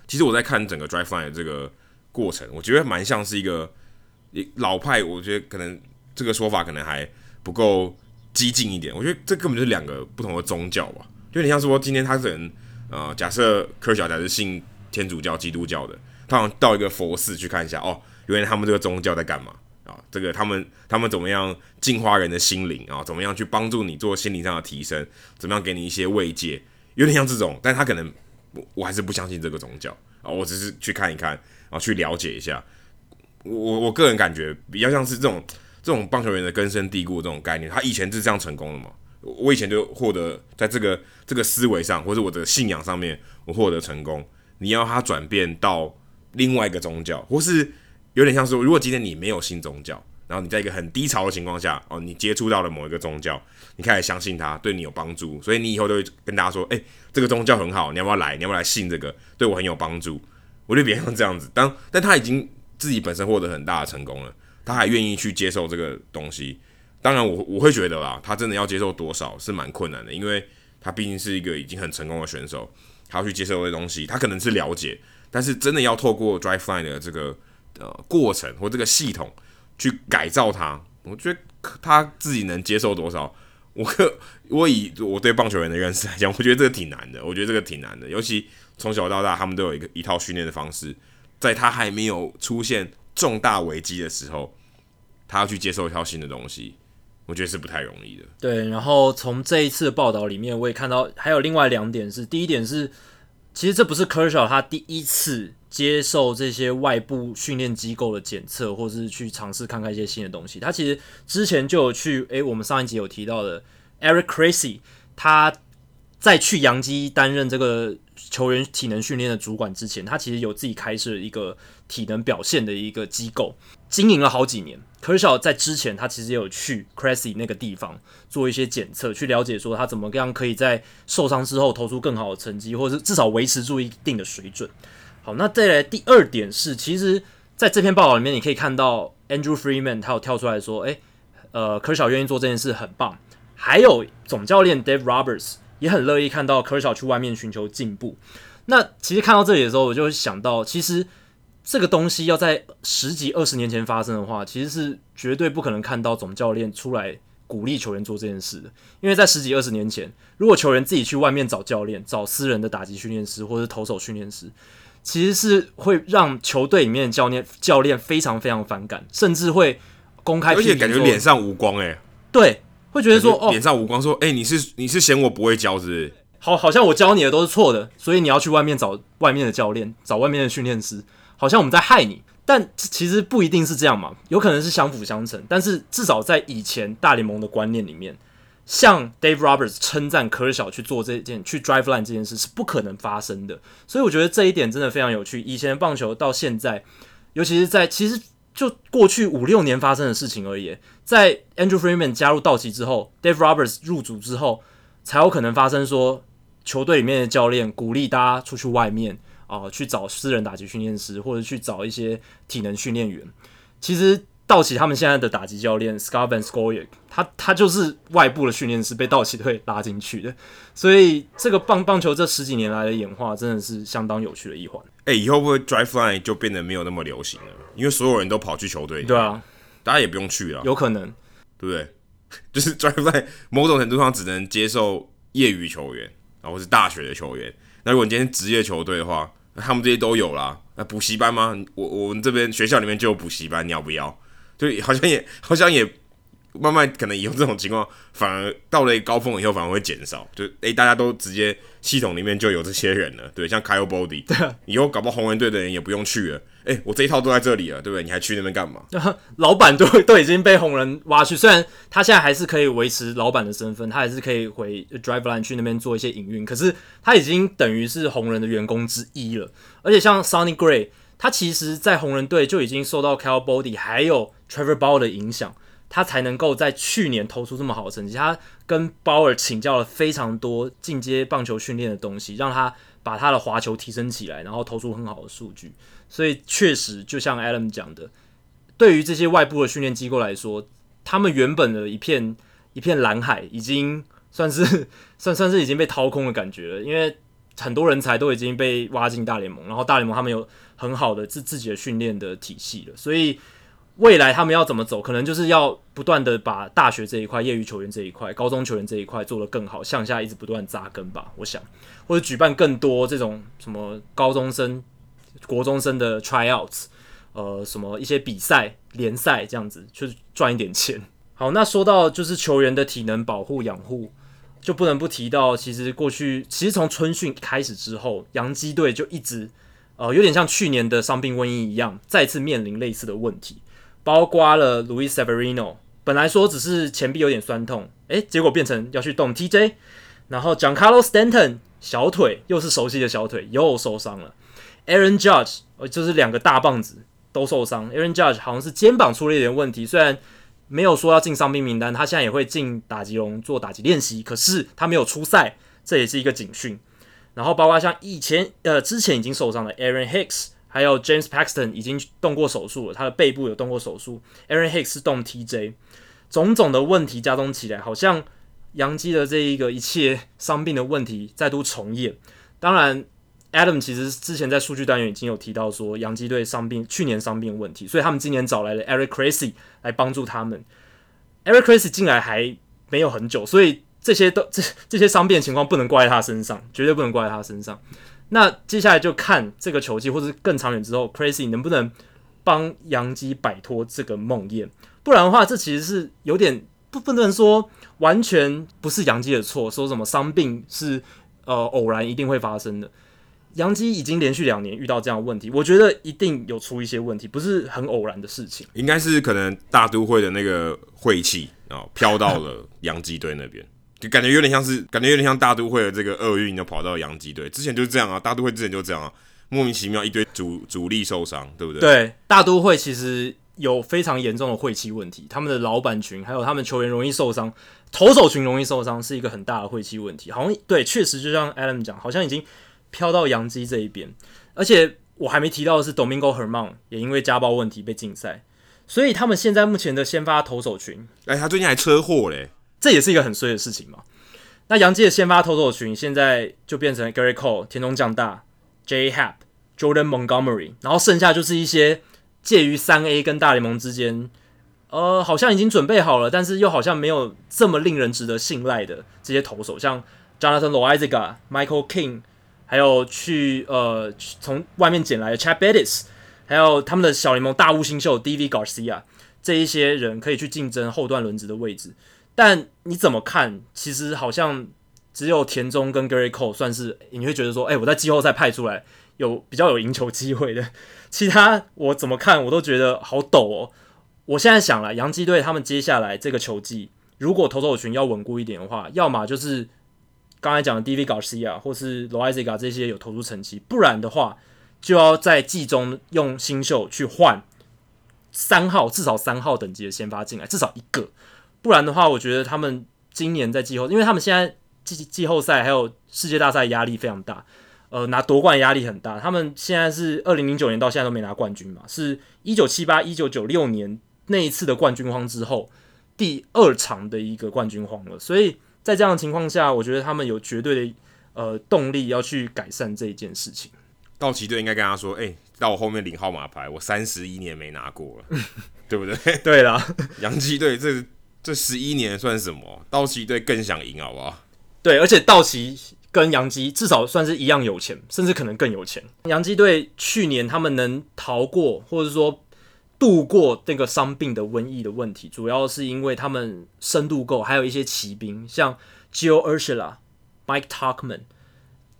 其实我在看整个 Drive Line 的这个过程，我觉得蛮像是一个。老派，我觉得可能这个说法可能还不够激进一点。我觉得这根本就是两个不同的宗教吧。就有点像说，今天他可能，呃，假设科尔小才是信天主教、基督教的，他想到一个佛寺去看一下，哦，原来他们这个宗教在干嘛啊？这个他们他们怎么样净化人的心灵啊？怎么样去帮助你做心灵上的提升？怎么样给你一些慰藉？有点像这种，但他可能我我还是不相信这个宗教啊，我只是去看一看，然后去了解一下。我我个人感觉比较像是这种这种棒球员的根深蒂固这种概念，他以前是这样成功的嘛？我以前就获得在这个这个思维上，或者我的信仰上面，我获得成功。你要他转变到另外一个宗教，或是有点像说，如果今天你没有信宗教，然后你在一个很低潮的情况下，哦，你接触到了某一个宗教，你开始相信他对你有帮助，所以你以后都会跟大家说，诶，这个宗教很好，你要不要来？你要不要来信这个？对我很有帮助。我就比较像这样子，当但他已经。自己本身获得很大的成功了，他还愿意去接受这个东西。当然，我我会觉得啦，他真的要接受多少是蛮困难的，因为他毕竟是一个已经很成功的选手，要去接受这些东西，他可能是了解，但是真的要透过 Drive Line 的这个呃过程或这个系统去改造他，我觉得他自己能接受多少，我可我以我对棒球员的认识来讲，我觉得这个挺难的，我觉得这个挺难的，尤其从小到大他们都有一个一套训练的方式。在他还没有出现重大危机的时候，他要去接受一套新的东西，我觉得是不太容易的。对，然后从这一次的报道里面，我也看到还有另外两点是：第一点是，其实这不是 Kershaw 他第一次接受这些外部训练机构的检测，或是去尝试看看一些新的东西。他其实之前就有去，诶，我们上一集有提到的 Eric Crasy，他。在去洋基担任这个球员体能训练的主管之前，他其实有自己开设一个体能表现的一个机构，经营了好几年。Kershaw 在之前，他其实也有去 Cressy 那个地方做一些检测，去了解说他怎么样可以在受伤之后投出更好的成绩，或者是至少维持住一定的水准。好，那再来第二点是，其实在这篇报道里面，你可以看到 Andrew Freeman 他有跳出来说，诶，呃，Kershaw 愿意做这件事很棒。还有总教练 Dave Roberts 也很乐意看到 Kershaw 去外面寻求进步。那其实看到这里的时候，我就会想到，其实。这个东西要在十几二十年前发生的话，其实是绝对不可能看到总教练出来鼓励球员做这件事的。因为在十几二十年前，如果球员自己去外面找教练、找私人的打击训练师或者投手训练师，其实是会让球队里面的教练教练非常非常反感，甚至会公开，而且感觉脸上无光哎、欸。对，会觉得说哦，脸上无光，说哎、欸，你是你是嫌我不会教是不是？好，好像我教你的都是错的，所以你要去外面找外面的教练，找外面的训练师。好像我们在害你，但其实不一定是这样嘛，有可能是相辅相成。但是至少在以前大联盟的观念里面，像 Dave Roberts 称赞 Kershaw 去做这件去 drive line 这件事是不可能发生的。所以我觉得这一点真的非常有趣。以前的棒球到现在，尤其是在其实就过去五六年发生的事情而已，在 Andrew Freeman 加入道奇之后，Dave Roberts 入主之后，才有可能发生说球队里面的教练鼓励大家出去外面。啊、呃，去找私人打击训练师，或者去找一些体能训练员。其实道奇他们现在的打击教练 Scott Van Scoyoc，他他就是外部的训练师被道奇队拉进去的。所以这个棒棒球这十几年来的演化，真的是相当有趣的一环。哎、欸，以后会不会 Drive Line 就变得没有那么流行了？因为所有人都跑去球队，对啊，大家也不用去了，有可能，对不对？<laughs> 就是 Drive Line 某种程度上只能接受业余球员，然后是大学的球员。那如果你今天职业球队的话，他们这些都有啦。那补习班吗？我我们这边学校里面就有补习班，你要不要？就好像也好像也慢慢可能以后这种情况，反而到了高峰以后反而会减少。就诶、欸，大家都直接系统里面就有这些人了，对，像 Kyle Boddy，对，以后搞不好红人队的人也不用去了。诶、欸，我这一套都在这里了，对不对？你还去那边干嘛？<laughs> 老板都 <laughs> 都已经被红人挖去，虽然他现在还是可以维持老板的身份，他还是可以回 Drive Line 去那边做一些营运，可是他已经等于是红人的员工之一了。而且像 Sonny Gray，他其实在红人队就已经受到 Kyle Boddy 还有 Trevor Bauer 的影响，他才能够在去年投出这么好的成绩。他跟鲍尔请教了非常多进阶棒球训练的东西，让他把他的滑球提升起来，然后投出很好的数据。所以确实，就像 Adam 讲的，对于这些外部的训练机构来说，他们原本的一片一片蓝海，已经算是 <laughs> 算算是已经被掏空的感觉了。因为很多人才都已经被挖进大联盟，然后大联盟他们有很好的自自己的训练的体系了。所以未来他们要怎么走，可能就是要不断的把大学这一块、业余球员这一块、高中球员这一块做得更好，向下一直不断扎根吧。我想，或者举办更多这种什么高中生。国中生的 tryouts，呃，什么一些比赛联赛这样子，去赚一点钱。好，那说到就是球员的体能保护养护，就不能不提到，其实过去其实从春训开始之后，洋基队就一直呃有点像去年的伤病瘟疫一样，再次面临类似的问题，包括了 Luis Severino，本来说只是前臂有点酸痛，诶，结果变成要去动 TJ，然后 Giancarlo Stanton 小腿又是熟悉的小腿又受伤了。Aaron Judge，就是两个大棒子都受伤。Aaron Judge 好像是肩膀出了一点问题，虽然没有说要进伤病名单，他现在也会进打击笼做打击练习，可是他没有出赛，这也是一个警讯。然后包括像以前呃之前已经受伤的 Aaron Hicks，还有 James Paxton 已经动过手术了，他的背部有动过手术。Aaron Hicks 是动 TJ，种种的问题加重起来，好像洋基的这一个一切伤病的问题再度重演。当然。Adam 其实之前在数据单元已经有提到说，洋基队伤病去年伤病问题，所以他们今年找来了 Eric Cressey 来帮助他们。Eric Cressey 进来还没有很久，所以这些都这这些伤病情况不能怪在他身上，绝对不能怪在他身上。那接下来就看这个球季或者更长远之后，Crazy 能不能帮杨基摆脱这个梦魇？不然的话，这其实是有点不不能说完全不是杨基的错，说什么伤病是呃偶然一定会发生的。杨基已经连续两年遇到这样的问题，我觉得一定有出一些问题，不是很偶然的事情。应该是可能大都会的那个晦气啊飘到了杨基队那边。就感觉有点像是，感觉有点像大都会的这个厄运，就跑到洋基队。之前就是这样啊，大都会之前就这样啊，莫名其妙一堆主主力受伤，对不对？对，大都会其实有非常严重的晦气问题，他们的老板群还有他们球员容易受伤，投手群容易受伤，是一个很大的晦气问题。好像对，确实就像 Adam 讲，好像已经飘到洋基这一边。而且我还没提到的是，Domingo Herman 也因为家暴问题被禁赛，所以他们现在目前的先发投手群，哎，他最近还车祸嘞。这也是一个很衰的事情嘛。那杨基的先发投手群现在就变成 Gary Cole 田中将大、J Happ、Jordan Montgomery，然后剩下就是一些介于三 A 跟大联盟之间，呃，好像已经准备好了，但是又好像没有这么令人值得信赖的这些投手，像 Jonathan Loáisiga、Michael King，还有去呃从外面捡来的 Chad Bettis，还有他们的小联盟大物新秀 D V Garcia，这一些人可以去竞争后段轮值的位置。但你怎么看？其实好像只有田中跟 Gary Cole 算是你会觉得说，哎、我在季后赛派出来有比较有赢球机会的。其他我怎么看我都觉得好抖哦。我现在想了，洋基队他们接下来这个球季，如果投手群要稳固一点的话，要么就是刚才讲的 Deivi Garcia 或是 Loisiga 这些有投出成绩，不然的话就要在季中用新秀去换三号，至少三号等级的先发进来，至少一个。不然的话，我觉得他们今年在季后，因为他们现在季季后赛还有世界大赛压力非常大，呃，拿夺冠压力很大。他们现在是二零零九年到现在都没拿冠军嘛，是一九七八一九九六年那一次的冠军荒之后第二场的一个冠军荒了。所以在这样的情况下，我觉得他们有绝对的呃动力要去改善这一件事情。道奇队应该跟他说：“哎、欸，到我后面领号码牌，我三十一年没拿过了，对不对？”对啦，洋基队这。这十一年算什么？道奇队更想赢，好不好？对，而且道奇跟洋基至少算是一样有钱，甚至可能更有钱。洋基队去年他们能逃过，或者说度过那个伤病的瘟疫的问题，主要是因为他们深度够，还有一些骑兵，像 Gio Urshela、Mike Talkman，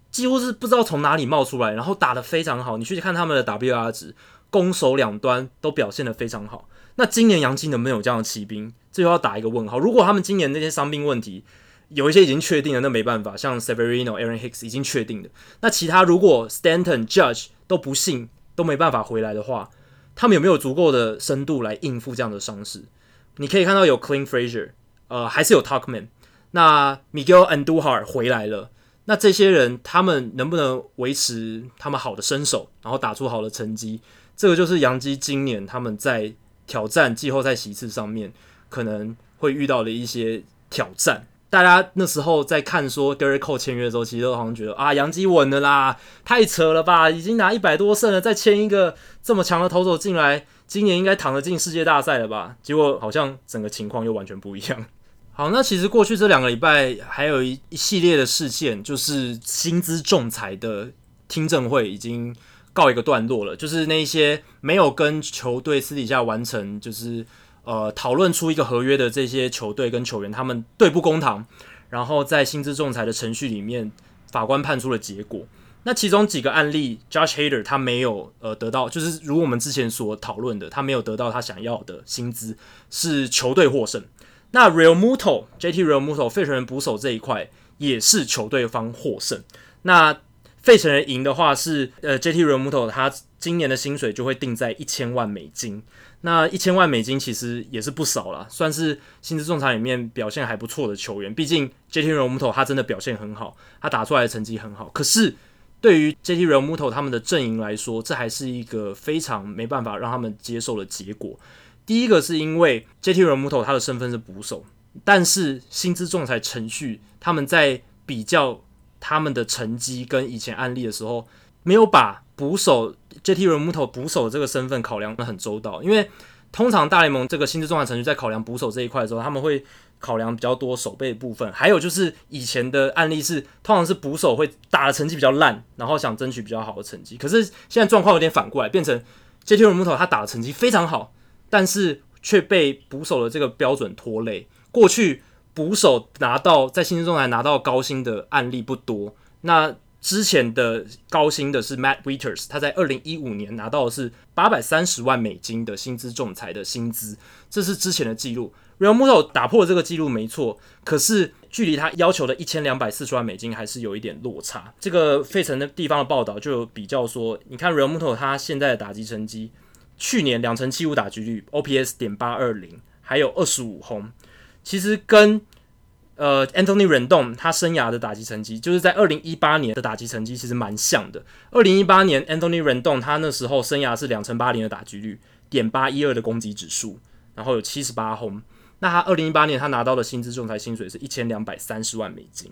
几乎是不知道从哪里冒出来，然后打得非常好。你去看他们的 WR 值，攻守两端都表现得非常好。那今年洋基能不能有这样的骑兵？这又要打一个问号。如果他们今年那些伤病问题有一些已经确定了，那没办法。像 Severino、Aaron Hicks 已经确定的，那其他如果 Stanton、Judge 都不幸都没办法回来的话，他们有没有足够的深度来应付这样的伤势？你可以看到有 Clint Frazier，呃，还是有 Talkman，那 Miguel Andujar 回来了。那这些人他们能不能维持他们好的身手，然后打出好的成绩？这个就是洋基今年他们在挑战季后赛席次上面。可能会遇到的一些挑战。大家那时候在看说 durico 签约的时候，其实都好像觉得啊，杨基稳了啦，太扯了吧，已经拿一百多胜了，再签一个这么强的投手进来，今年应该躺得进世界大赛了吧？结果好像整个情况又完全不一样。<laughs> 好，那其实过去这两个礼拜还有一一系列的事件，就是薪资仲裁的听证会已经告一个段落了，就是那些没有跟球队私底下完成，就是。呃，讨论出一个合约的这些球队跟球员，他们对簿公堂，然后在薪资仲裁的程序里面，法官判出了结果。那其中几个案例，Josh Hader 他没有呃得到，就是如我们之前所讨论的，他没有得到他想要的薪资，是球队获胜。那 Realmuto、JT Realmuto 费城人捕手这一块也是球队方获胜。那费城人赢的话是呃 JT Realmuto 他今年的薪水就会定在一千万美金。那一千万美金其实也是不少了，算是薪资仲裁里面表现还不错的球员。毕竟 JT Realmuto 他真的表现很好，他打出来的成绩很好。可是对于 JT Realmuto 他们的阵营来说，这还是一个非常没办法让他们接受的结果。第一个是因为 JT Realmuto 他的身份是捕手，但是薪资仲裁程序他们在比较他们的成绩跟以前案例的时候，没有把捕手。JT Realmuto 捕手这个身份考量的很周到，因为通常大联盟这个薪资仲裁程序在考量捕手这一块的时候，他们会考量比较多守备的部分，还有就是以前的案例是，通常是捕手会打的成绩比较烂，然后想争取比较好的成绩。可是现在状况有点反过来，变成 JT Realmuto 他打的成绩非常好，但是却被捕手的这个标准拖累。过去捕手拿到在薪资仲裁拿到高薪的案例不多，那。之前的高薪的是 Matt Wieters，他在二零一五年拿到的是八百三十万美金的薪资仲裁的薪资，这是之前的记录。Realmuto 打破这个记录没错，可是距离他要求的一千两百四十万美金还是有一点落差。这个费城的地方的报道就比较说，你看 Realmuto 他现在的打击成绩，去年两成七五打击率，OPS 点八二零，还有二十五轰，其实跟呃，Anthony Rendon 他生涯的打击成绩，就是在二零一八年的打击成绩其实蛮像的。二零一八年 Anthony Rendon 他那时候生涯是两成八零的打击率，点八一二的攻击指数，然后有七十八轰。那他二零一八年他拿到的薪资仲裁薪水是一千两百三十万美金。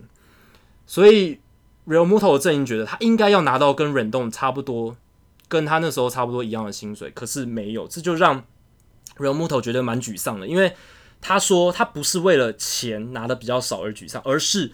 所以 Realmuto 的阵营觉得他应该要拿到跟 Rendon 差不多，跟他那时候差不多一样的薪水，可是没有，这就让 Realmuto 觉得蛮沮丧的，因为。他说：“他不是为了钱拿的比较少而沮丧，而是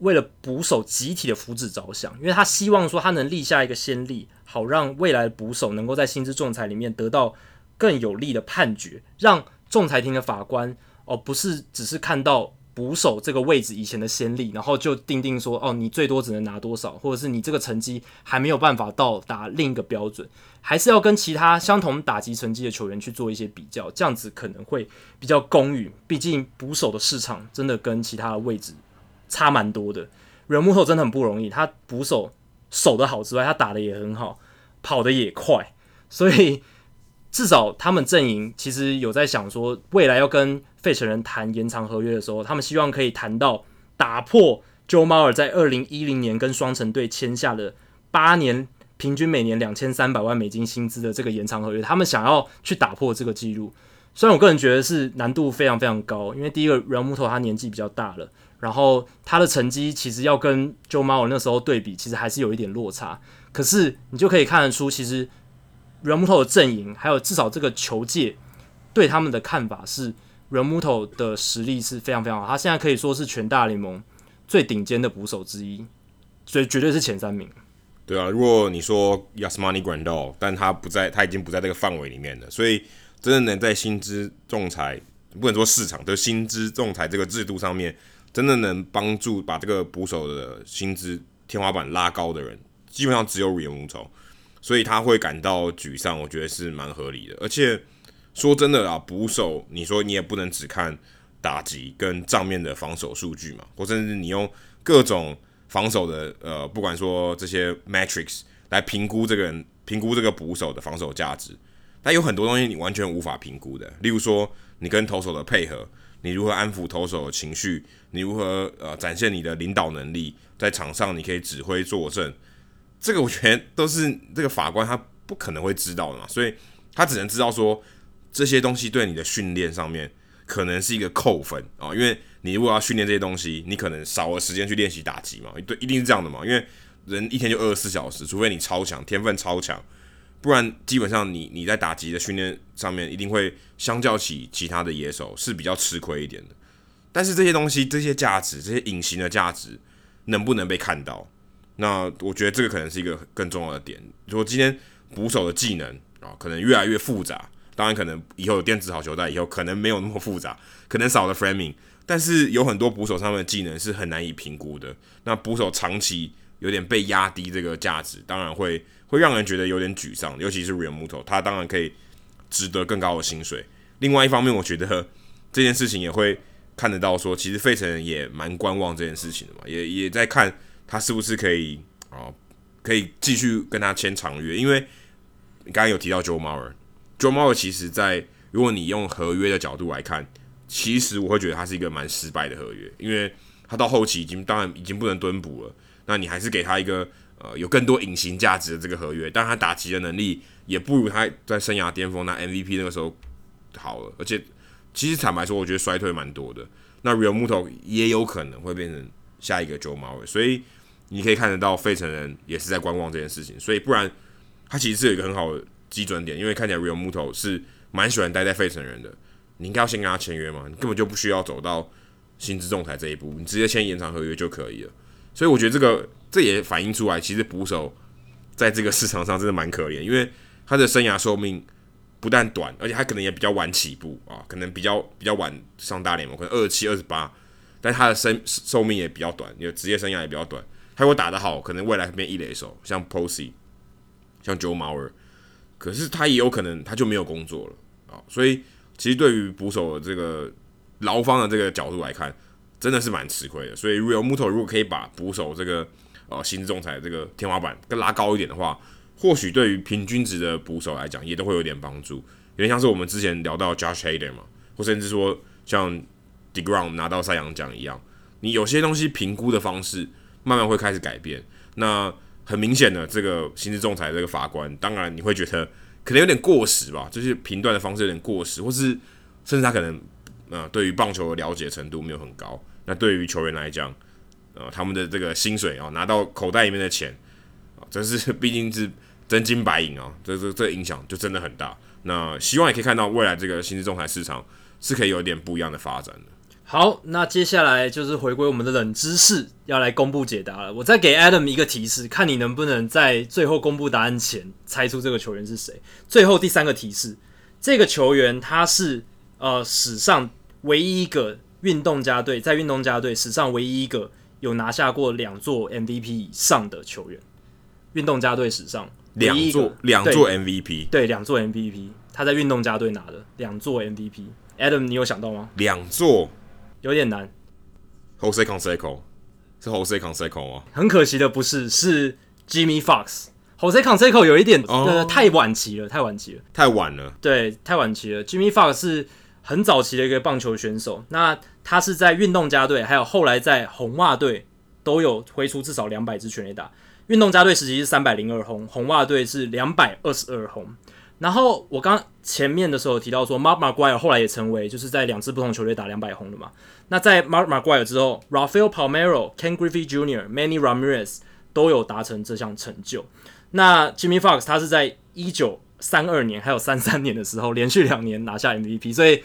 为了捕手集体的福祉着想。因为他希望说他能立下一个先例，好让未来的捕手能够在薪资仲裁里面得到更有利的判决，让仲裁庭的法官哦不是只是看到。”捕手这个位置以前的先例，然后就定定说，哦，你最多只能拿多少，或者是你这个成绩还没有办法到达另一个标准，还是要跟其他相同打击成绩的球员去做一些比较，这样子可能会比较公允。毕竟捕手的市场真的跟其他的位置差蛮多的。Realmuto 真的很不容易，他捕手守得好之外，他打得也很好，跑得也快，所以。至少他们阵营其实有在想说，未来要跟费城人谈延长合约的时候，他们希望可以谈到打破 Joe Mauer 在二零一零年跟双城队签下的八年平均每年两千三百万美金薪资的这个延长合约。他们想要去打破这个记录，虽然我个人觉得是难度非常非常高，因为第一个 Realmuto 他年纪比较大了，然后他的成绩其实要跟 Joe Mauer 那时候对比，其实还是有一点落差。可是你就可以看得出，其实。Realmuto 的阵营，还有至少这个球界对他们的看法是，Realmuto 的实力是非常非常好，他现在可以说是全大联盟最顶尖的捕手之一，所以绝对是前三名。对啊，如果你说 Yasmani Grandal，但他不在，他已经不在这个范围里面了，所以真的能在薪资仲裁，不能说市场，就薪资仲裁这个制度上面，真的能帮助把这个捕手的薪资天花板拉高的人，基本上只有 Realmuto。所以他会感到沮丧，我觉得是蛮合理的。而且说真的啊，捕手，你说你也不能只看打击跟账面的防守数据嘛，或甚至你用各种防守的呃，不管说这些 metrics 来评估这个人，评估这个捕手的防守价值。但有很多东西你完全无法评估的，例如说你跟投手的配合，你如何安抚投手的情绪，你如何呃展现你的领导能力，在场上你可以指挥作战。这个我觉得都是这个法官他不可能会知道的嘛，所以他只能知道说这些东西对你的训练上面可能是一个扣分啊，因为你如果要训练这些东西，你可能少了时间去练习打击嘛，对，一定是这样的嘛，因为人一天就二十四小时，除非你超强，天分超强，不然基本上你你在打击的训练上面一定会相较起其他的野手是比较吃亏一点的。但是这些东西，这些价值，这些隐形的价值，能不能被看到？那我觉得这个可能是一个更重要的点。如果今天捕手的技能啊，可能越来越复杂，当然可能以后有电子好球带，以后可能没有那么复杂，可能少了 framing，但是有很多捕手上面的技能是很难以评估的。那捕手长期有点被压低这个价值，当然会会让人觉得有点沮丧。尤其是 Realmuto，他当然可以值得更高的薪水。另外一方面，我觉得这件事情也会看得到说，其实费城也蛮观望这件事情的嘛，也也在看。他是不是可以啊？可以继续跟他签长约？因为你刚刚有提到 Joe Mauer，Joe Mauer 其实在如果你用合约的角度来看，其实我会觉得他是一个蛮失败的合约，因为他到后期已经当然已经不能蹲捕了，那你还是给他一个呃有更多隐形价值的这个合约，但他打击的能力也不如他在生涯巅峰那 MVP 那个时候好了，而且其实坦白说，我觉得衰退蛮多的。那 Realmuto 也有可能会变成下一个 Joe Mauer，所以。你可以看得到，费城人也是在观望这件事情，所以不然他其实是有一个很好的基准点，因为看起来 Realmuto 是蛮喜欢待在费城人的。你应该要先跟他签约嘛，你根本就不需要走到薪资仲裁这一步，你直接签延长合约就可以了。所以我觉得这个这也反映出来，其实捕手在这个市场上真的蛮可怜，因为他的生涯寿命不但短，而且他可能也比较晚起步啊，可能比较比较晚上大联盟，可能二十七、二十八，但他的生寿命也比较短，你的职业生涯也比较短。他如果打得好，可能未来变一垒手，像 Posey，像 Joe Mauer，可是他也有可能他就没有工作了啊。所以其实对于捕手的这个劳方的这个角度来看，真的是蛮吃亏的。所以 Realmuto 如果可以把捕手这个呃薪资仲裁这个天花板更拉高一点的话，或许对于平均值的捕手来讲，也都会有点帮助。有点像是我们之前聊到 Josh Hader 嘛，或甚至说像 DeGrom 拿到赛扬奖一样，你有些东西评估的方式慢慢会开始改变。那很明显的，这个薪资仲裁这个法官，当然你会觉得可能有点过时吧，就是评断的方式有点过时，或是甚至他可能呃对于棒球的了解程度没有很高。那对于球员来讲，呃他们的这个薪水啊、拿到口袋里面的钱啊，这是毕竟是。真金白银啊，这这这影响就真的很大。那希望也可以看到未来这个薪资仲裁市场是可以有点不一样的发展的。好，那接下来就是回归我们的冷知识，要来公布解答了。我再给 Adam 一个提示，看你能不能在最后公布答案前猜出这个球员是谁。最后第三个提示，这个球员他是呃史上唯一一个运动家队在运动家队史上唯一一个有拿下过两座 MVP 以上的球员，运动家队史上。两座两座 MVP，对，两座 MVP，他在运动家队拿的两座 MVP。Adam，你有想到吗？两座有点难。Jose Canseco 是 Jose Canseco 吗？很可惜的不是，是 Jimmy Fox。Jose Canseco 有一点、哦、呃太晚期了，太晚期了，太晚了。对，太晚期了。Jimmy Fox 是很早期的一个棒球选手，那他是在运动家队，还有后来在红袜队都有挥出至少两百支全垒打。运动家队时期是三百零二轰，红袜队是两百二十二轰。然后我刚前面的时候提到说，Mark McGwire 后来也成为就是在两支不同球队打两百轰的嘛。那在 Mark McGwire 之后，Rafael Palmero、Ken Griffey Jr.、Manny Ramirez 都有达成这项成就。那 Jimmy Fox 他是在一九三二年还有三三年的时候连续两年拿下 MVP，所以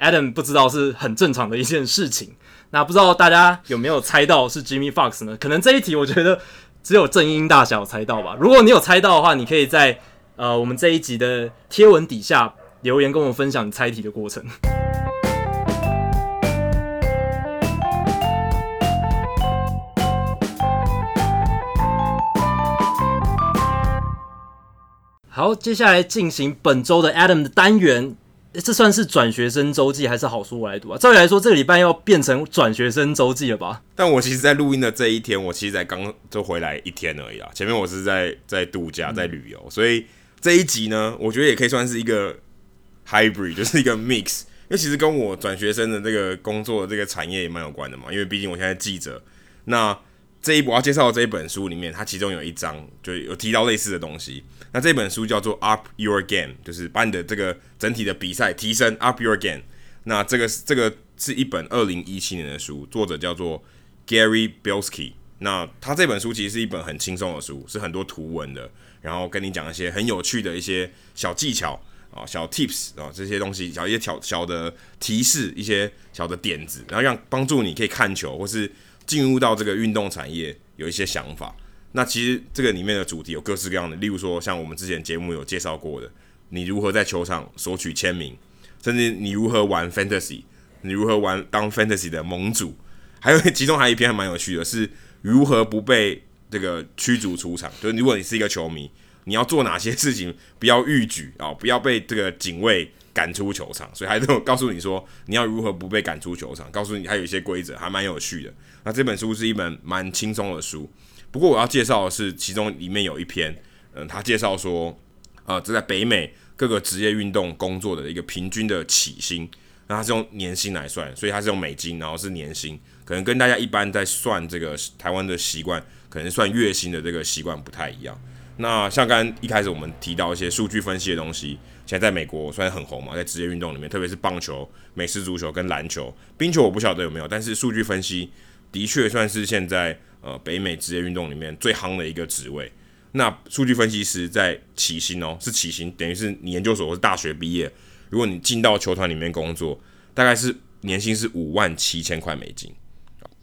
Adam 不知道是很正常的一件事情。那不知道大家有没有猜到是 Jimmy Fox 呢？可能这一题我觉得。只有正音大小猜到吧？如果你有猜到的话，你可以在呃我们这一集的贴文底下留言，跟我们分享你猜题的过程。好，接下来进行本周的 Adam 的单元。这算是转学生周记还是好书我来读啊？照理来说，这个礼拜要变成转学生周记了吧？但我其实，在录音的这一天，我其实才刚就回来一天而已啊。前面我是在在度假，在旅游，所以这一集呢，我觉得也可以算是一个 hybrid，就是一个 mix。因为其实跟我转学生的这个工作的这个产业也蛮有关的嘛。因为毕竟我现在记者，那这一我要介绍的这一本书里面，它其中有一章就有提到类似的东西。那这本书叫做 Up Your Game，就是把你的这个整体的比赛提升 Up Your Game。那这个这个是一本二零一七年的书，作者叫做 Gary Bielski。那他这本书其实是一本很轻松的书，是很多图文的，然后跟你讲一些很有趣的一些小技巧啊、小 Tips 啊这些东西，小一些小小的提示，一些小的点子，然后让帮助你可以看球或是进入到这个运动产业有一些想法。那其实这个里面的主题有各式各样的，例如说像我们之前节目有介绍过的，你如何在球场索取签名，甚至你如何玩 fantasy，你如何玩当 fantasy 的盟主，还有其中还有一篇还蛮有趣的，是如何不被这个驱逐出场。就是如果你是一个球迷，你要做哪些事情不要逾矩啊，不要被这个警卫赶出球场。所以还都有告诉你说你要如何不被赶出球场，告诉你还有一些规则，还蛮有趣的。那这本书是一本蛮轻松的书。不过我要介绍的是，其中里面有一篇，嗯，他介绍说，呃，这在北美各个职业运动工作的一个平均的起薪，那他是用年薪来算，所以他是用美金，然后是年薪，可能跟大家一般在算这个台湾的习惯，可能算月薪的这个习惯不太一样。那像刚一开始我们提到一些数据分析的东西，现在在美国虽然很红嘛，在职业运动里面，特别是棒球、美式足球跟篮球、冰球，我不晓得有没有，但是数据分析的确算是现在。呃，北美职业运动里面最夯的一个职位，那数据分析师在起薪哦，是起薪，等于是你研究所或是大学毕业，如果你进到球团里面工作，大概是年薪是五万七千块美金，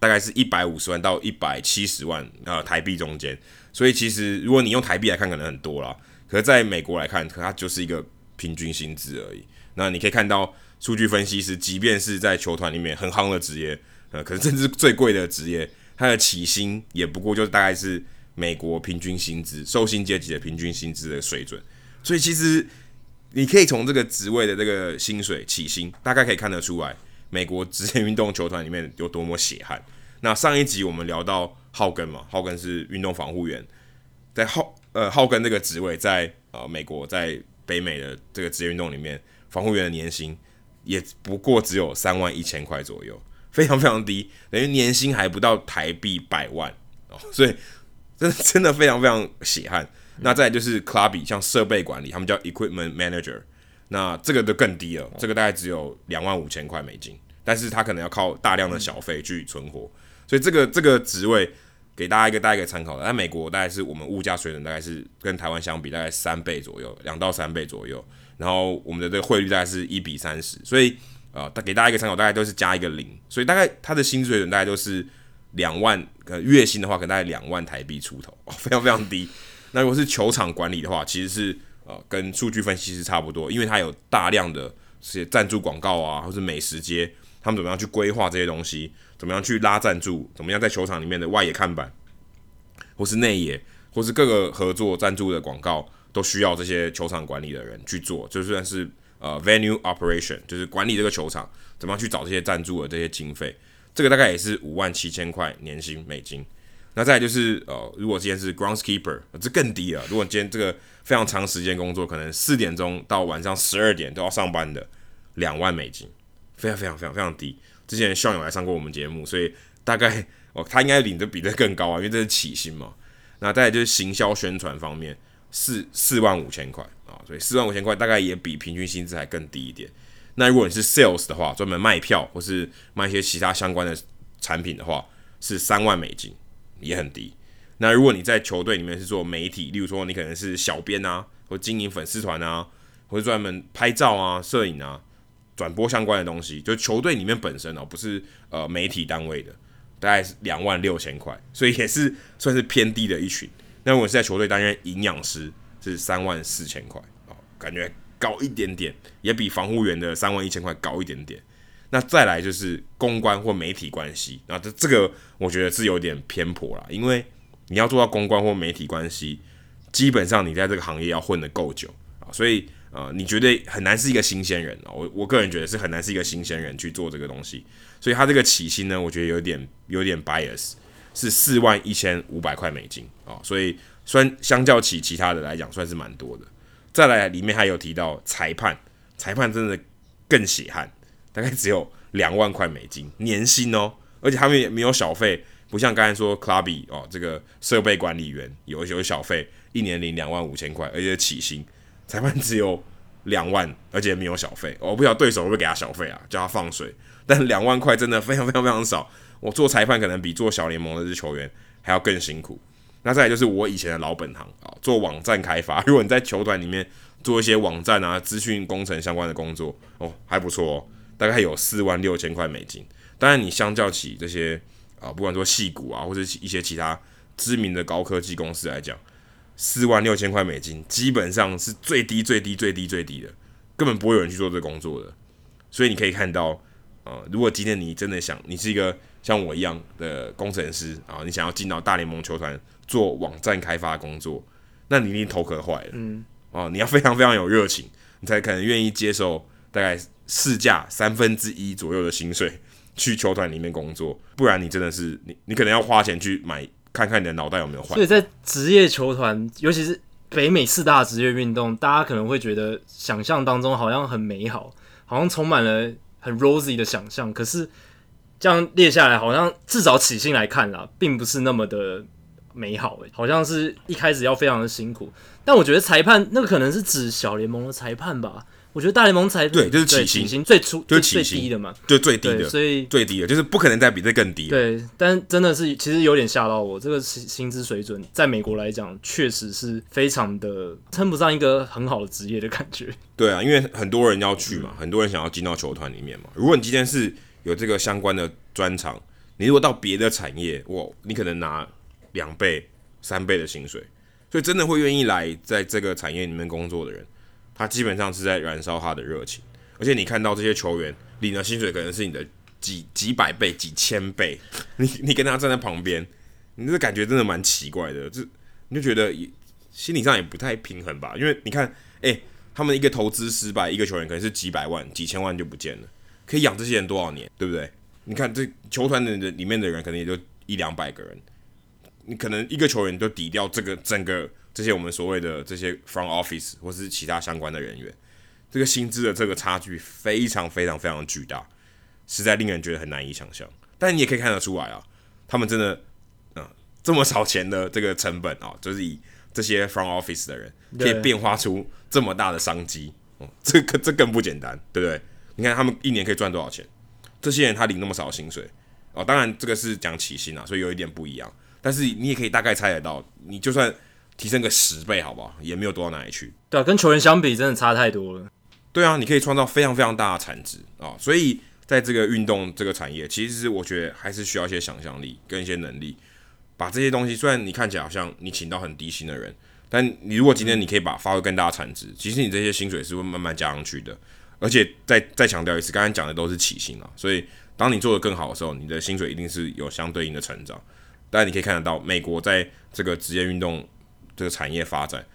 大概是一百五十万到一百七十万呃台币中间，所以其实如果你用台币来看，可能很多啦，可是在美国来看，可它就是一个平均薪资而已。那你可以看到，数据分析师即便是在球团里面很夯的职业，呃，可是甚至最贵的职业。它的起薪也不过就是大概是美国平均薪资、受薪阶级的平均薪资的水准。所以其实你可以从这个职位的这个薪水起薪，大概可以看得出来，美国职业运动球团里面有多么血汗。那上一集我们聊到浩根嘛，浩根是运动防护员，在浩呃浩根这个职位在呃美国在北美的这个职业运动里面，防护员的年薪也不过只有三万一千块左右，非常非常低，等于年薪还不到台币百万哦，所以真的真的非常非常血汗。那再就是 clubby，像设备管理，他们叫 equipment manager，那这个就更低了，这个大概只有两万五千块美金，但是他可能要靠大量的小费去存活，所以这个这个职位给大家一个大家一个参考的。在美国大概是我们物价水准大概是跟台湾相比大概三倍左右，两到三倍左右，然后我们的这个汇率大概是一比三十，所以啊，给大家一个参考，大概都是加一个零，所以大概他的薪水准大概都是两万，呃，月薪的话可能大概两万台币出头，非常非常低。那如果是球场管理的话，其实是呃跟数据分析是差不多，因为它有大量的这些赞助广告啊，或是美食街，他们怎么样去规划这些东西，怎么样去拉赞助，怎么样在球场里面的外野看板，或是内野，或是各个合作赞助的广告，都需要这些球场管理的人去做，就算是呃 venue operation，就是管理这个球场，怎么样去找这些赞助的这些经费，这个大概也是五万七千块年薪美金。那再来就是，呃，如果今天是 groundskeeper，这更低了。如果今天这个非常长时间工作，可能四点钟到晚上十二点都要上班的，两万美金，非常非常非常非常低。之前校友来上过我们节目，所以大概哦，他应该领的比这更高啊，因为这是起薪嘛。那再来就是行销宣传方面，四四万五千块啊，所以四万五千块大概也比平均薪资还更低一点。那如果你是 sales 的话，专门卖票或是卖一些其他相关的产品的话，是三万美金。也很低。那如果你在球队里面是做媒体，例如说你可能是小编啊，或经营粉丝团啊，或者专门拍照啊、摄影啊、转播相关的东西，就球队里面本身哦，不是呃媒体单位的，大概是两万六千块，所以也是 <laughs> 算是偏低的一群。那如果是在球队担任营养师，是三万四千块哦，感觉高一点点，也比防护员的三万一千块高一点点。那再来就是公关或媒体关系，那这这个我觉得是有点偏颇啦，因为你要做到公关或媒体关系，基本上你在这个行业要混得够久啊，所以呃，你绝对很难是一个新鲜人啊，我我个人觉得是很难是一个新鲜人去做这个东西，所以他这个起薪呢，我觉得有点有点 bias，是四万一千五百块美金啊，所以算相较起其他的来讲，算是蛮多的。再来里面还有提到裁判，裁判真的更血汗。大概只有两万块美金年薪哦，而且他们也没有小费，不像刚才说 Clubby 哦，这个设备管理员有有小费，一年领两万五千块，而且起薪。裁判只有两万，而且没有小费。我不晓得对手会不会给他小费啊，叫他放水。但两万块真的非常非常非常少。我做裁判可能比做小联盟的这些球员还要更辛苦。那再来就是我以前的老本行啊，做网站开发。如果你在球团里面做一些网站啊、资讯工程相关的工作，哦，还不错哦。大概有四万六千块美金，当然你相较起这些啊，不管说细股啊，或者一些其他知名的高科技公司来讲，四万六千块美金基本上是最低最低最低最低的，根本不会有人去做这工作的。所以你可以看到，呃，如果今天你真的想，你是一个像我一样的工程师啊，你想要进到大联盟球团做网站开发工作，那你一定头壳坏了，嗯，哦，你要非常非常有热情，你才可能愿意接受大概。市价三分之一左右的薪水去球团里面工作，不然你真的是你，你可能要花钱去买，看看你的脑袋有没有坏。所以在职业球团，尤其是北美四大职业运动，大家可能会觉得想象当中好像很美好，好像充满了很 rosy 的想象。可是这样列下来，好像至少起薪来看啦，并不是那么的美好诶，好像是一开始要非常的辛苦。但我觉得裁判那个可能是指小联盟的裁判吧。我觉得大联盟才对，就是起薪，起薪最初就是最低的嘛，就最低的，所以最低的，就是不可能再比这更低。对，但真的是其实有点吓到我，这个薪薪资水准在美国来讲，确实是非常的称不上一个很好的职业的感觉。<laughs> 对啊，因为很多人要去嘛，嗯、很多人想要进到球团里面嘛。如果你今天是有这个相关的专长，你如果到别的产业，哇，你可能拿两倍、三倍的薪水，所以真的会愿意来在这个产业里面工作的人。他基本上是在燃烧他的热情，而且你看到这些球员领的薪水可能是你的几几百倍、几千倍，你你跟他站在旁边，你这感觉真的蛮奇怪的，就你就觉得心理上也不太平衡吧？因为你看，哎、他们一个投资失败，一个球员可能是几百万、几千万就不见了，可以养这些人多少年，对不对？你看这球团的里面的人，可能也就一两百个人，你可能一个球员就抵掉这个整个这些我们所谓的这些 front office 或是其他相关的人员，这个薪资的这个差距非常非常非常巨大，实在令人觉得很难以想象。但你也可以看得出来啊，他们真的，嗯、呃，这么少钱的这个成本啊，就是以这些 front office 的人可以变化出这么大的商机，哦、嗯，这个这更不简单，对不对？你看他们一年可以赚多少钱？这些人他领那么少薪水哦，当然这个是讲起薪啊，所以有一点不一样。但是你也可以大概猜得到，你就算提升个十倍，好不好？也没有多到哪里去。对啊，跟球员相比，真的差太多了。对啊，你可以创造非常非常大的产值啊、哦，所以在这个运动这个产业，其实我觉得还是需要一些想象力跟一些能力，把这些东西。虽然你看起来好像你请到很低薪的人，但你如果今天你可以把发挥更大的产值，其实你这些薪水是会慢慢加上去的。而且再再强调一次，刚才讲的都是起薪啊，所以当你做得更好的时候，你的薪水一定是有相对应的成长。但你可以看得到，美国在这个职业运动这个产业发展，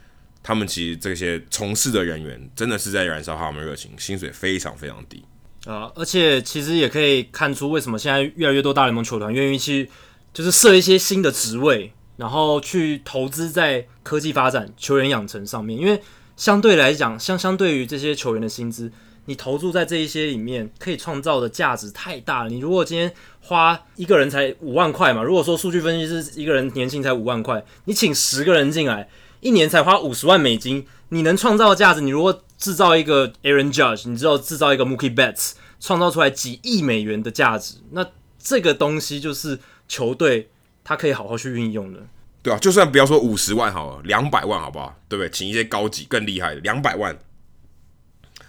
他们其实这些从事的人员真的是在燃烧他们热情，薪水非常非常低啊。而且其实也可以看出，为什么现在越来越多大联盟球团愿意去就是设一些新的职位，然后去投资在科技发展、球员养成上面，因为相对来讲，相相对于这些球员的薪资。你投注在这一些里面，可以创造的价值太大了。你如果今天花一个人才五万块嘛，如果说数据分析师一个人年薪才五万块，你请十个人进来，一年才花五十万美金，你能创造价值，你如果制造一个 Aaron Judge，你知道制造一个 Mookie Betts，创造出来几亿美元的价值，那这个东西就是球队他可以好好去运用的。对啊，就算不要说五十万好了，两百万好不好？对不对？请一些高级更厉害的，两百万。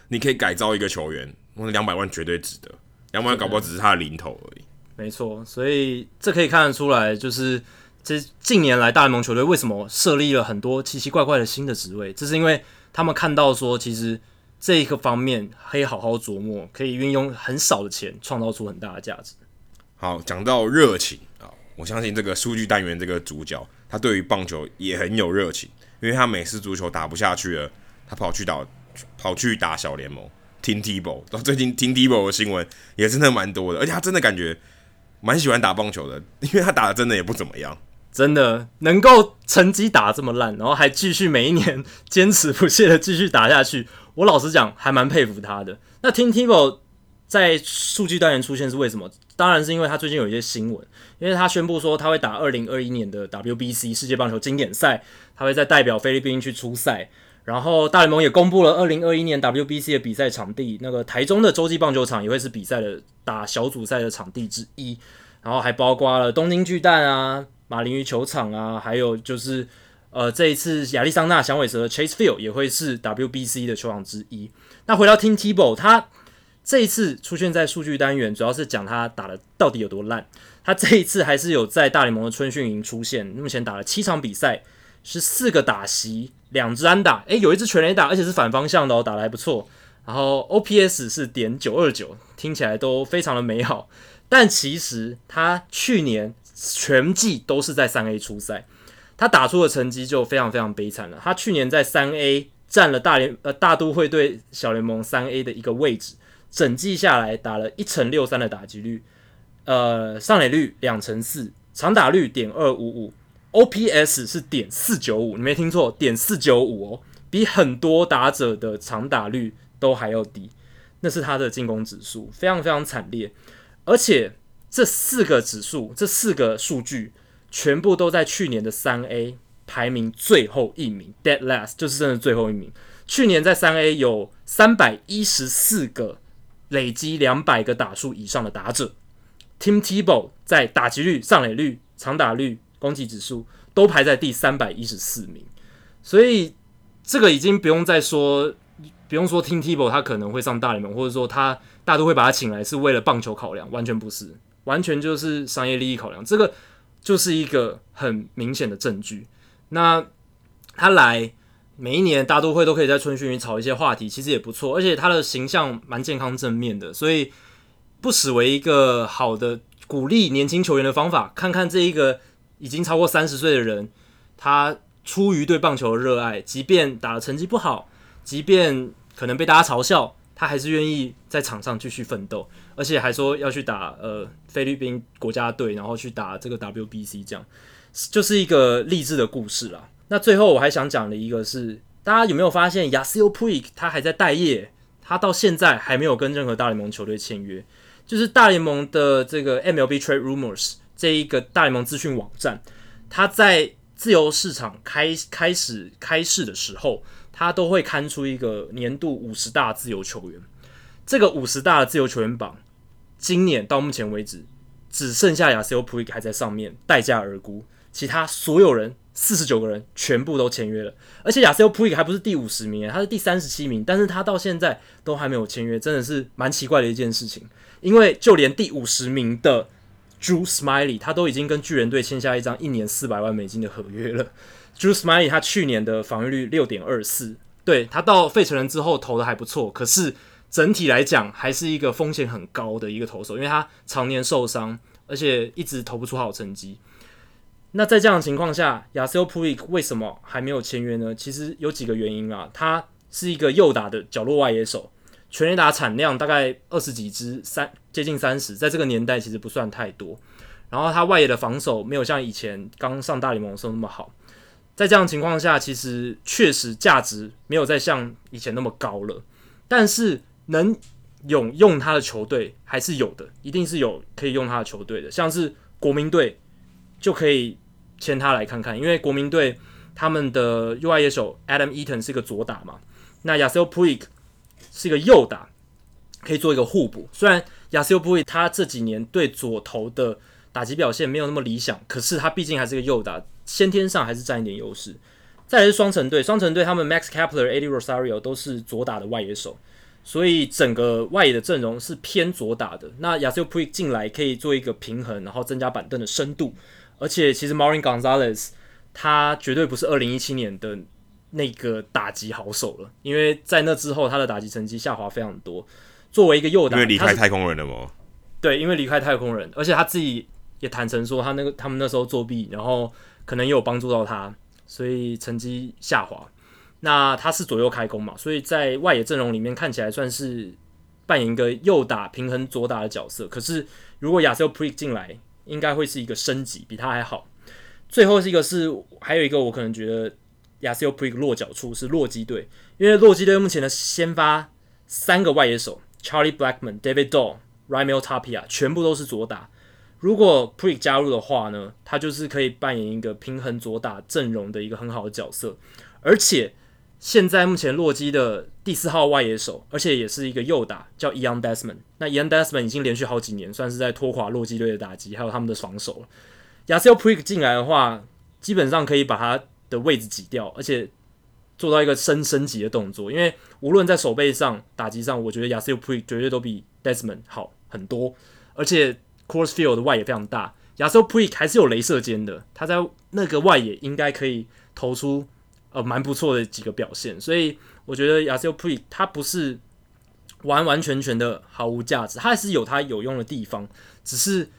你可以改造一个球员，那两百万绝对值得。两百万搞不好只是他的零头而已。没错，所以这可以看得出来，就是这近年来大联盟球队为什么设立了很多奇奇怪怪的新的职位，这是因为他们看到说，其实这一个方面可以好好琢磨，可以运用很少的钱创造出很大的价值。好，讲到热情啊，我相信这个数据单元这个主角，他对于棒球也很有热情，因为他美式足球打不下去了，他跑去打。跑去打小联盟，听 Tebow，到 <laughs> 最近听 Tebow 的新闻也真的蛮多的，而且他真的感觉蛮喜欢打棒球的，<laughs> 因为他打的真的也不怎么样，真的能够成绩打这么烂，然后还继续每一年坚持不懈的继续打下去，我老实讲还蛮佩服他的。<laughs> 那听 Tebow 在数据单元出现是为什么？当然是因为他最近有一些新闻，因为他宣布说他会打二零二一年的 WBC 世界棒球经典赛，他会再代表菲律宾去出赛。然后大联盟也公布了二零二一年 WBC 的比赛场地，那个台中的洲际棒球场也会是比赛的打小组赛的场地之一。然后还包括了东京巨蛋啊、马林鱼球场啊，还有就是呃这一次亚利桑那响尾蛇的 Chase Field 也会是 WBC 的球场之一。那回到 Tim Tebow，他这一次出现在数据单元，主要是讲他打的到底有多烂。他这一次还是有在大联盟的春训营出现，目前打了七场比赛。是四个打席，两支安打，诶，有一支全垒打，而且是反方向的哦，打得还不错。然后 OPS 是点九二九，听起来都非常的美好。但其实他去年全季都是在三 A 出赛，他打出的成绩就非常非常悲惨了。他去年在三 A 占了大联呃大都会队小联盟三 A 的一个位置，整季下来打了一成六三的打击率，呃上垒率两成四，长打率点二五五。OPS 是点四九五，你没听错，点四九五哦，比很多打者的长打率都还要低。那是他的进攻指数，非常非常惨烈。而且这四个指数，这四个数据，全部都在去年的三 A 排名最后一名，dead last 就是真的最后一名。去年在三 A 有三百一十四个累积两百个打数以上的打者，Tim Tebow 在打击率、上垒率、长打率。攻击指数都排在第三百一十四名，所以这个已经不用再说，不用说听 Tebow 他可能会上大联盟，或者说他大都会把他请来是为了棒球考量，完全不是，完全就是商业利益考量，这个就是一个很明显的证据。那他来每一年大都会都可以在春训里炒一些话题，其实也不错，而且他的形象蛮健康正面的，所以不失为一个好的鼓励年轻球员的方法。看看这一个已经超过三十岁的人，他出于对棒球的热爱，即便打的成绩不好，即便可能被大家嘲笑，他还是愿意在场上继续奋斗，而且还说要去打呃菲律宾国家队，然后去打这个 WBC，这样就是一个励志的故事啦。那最后我还想讲的一个是，大家有没有发现 Yasiel Puig 他还在待业？他到现在还没有跟任何大联盟球队签约，就是大联盟的这个 MLB Trade Rumors 这一个大联盟资讯网站，他在自由市场开开始开市的时候，他都会刊出一个年度五十大自由球员。这个五十大自由球员榜，今年到目前为止，只剩下 Yasiel Puig 还在上面待价而沽，其他所有人。四十九个人全部都签约了，而且亚瑟普里还不是第五十名，他是第三十七名，但是他到现在都还没有签约，真的是蛮奇怪的一件事情。因为就连第五十名的 Drew Smiley，他都已经跟巨人队签下一张一年四百万美金的合约了。<laughs> Drew Smiley，他去年的防御率六点二四，对，他到费城人之后投的还不错，可是整体来讲还是一个风险很高的一个投手，因为他常年受伤，而且一直投不出好成绩。那在这样的情况下，Yasiel Puig 为什么还没有签约呢？其实有几个原因啊。他是一个右打的角落外野手，全垒打产量大概二十几支，三接近三十，在这个年代其实不算太多。然后他外野的防守没有像以前刚上大联盟的时候那么好。在这样情况下，其实确实价值没有再像以前那么高了。但是能用用他的球队还是有的，一定是有可以用他的球队的，像是国民队。就可以签他来看看，因为国民队他们的右外野手 Adam Eaton 是一个左打嘛，那 Yasiel Puig 是一个右打，可以做一个互补。虽然 Yasiel Puig 他这几年对左投的打击表现没有那么理想，可是他毕竟还是个右打，先天上还是占一点优势。再来是双城队，双城队他们 Max Kepler、Eddie Rosario 都是左打的外野手，所以整个外野的阵容是偏左打的。那 Yasiel Puig 进来可以做一个平衡，然后增加板凳的深度。而且其实 Marin Gonzalez 他绝对不是二零一七年的那个打击好手了，因为在那之后他的打击成绩下滑非常多。作为一个右打，因为离开太空人了吗？对，因为离开太空人，而且他自己也坦诚说他那个他们那时候作弊，然后可能也有帮助到他，所以成绩下滑。那他是左右开弓嘛，所以在外野阵容里面看起来算是扮演一个右打平衡左打的角色。可是如果 Yasiel Puig 进来，应该会是一个升级，比他还好。最后是一个是还有一个，我可能觉得 Yasiel Puig 落脚处是洛基队，因为洛基队目前的先发三个外野手 Charlie Blackman、David Dahl、Raimel Tapia 全部都是左打。如果 Puig 加入的话呢，他就是可以扮演一个平衡左打阵容的一个很好的角色，而且。现在目前洛基的第四号外野手，而且也是一个右打，叫 Ian Desmond。那 Ian Desmond 已经连续好几年算是在拖垮洛基队的打击，还有他们的防守了。Yasiel Puig 进来的话，基本上可以把他的位置挤掉，而且做到一个升升级的动作。因为无论在手背上、打击上，我觉得 Yasiel Puig 绝对都比 Desmond 好很多。而且 Coors Field 的外野非常大，Yasiel Puig 还是有镭射尖的，他在那个外野应该可以投出。呃，蛮不错的几个表现，所以我觉得 Yasiel Puig 他不是完完全全的毫无价值，他还是有他有用的地方，只是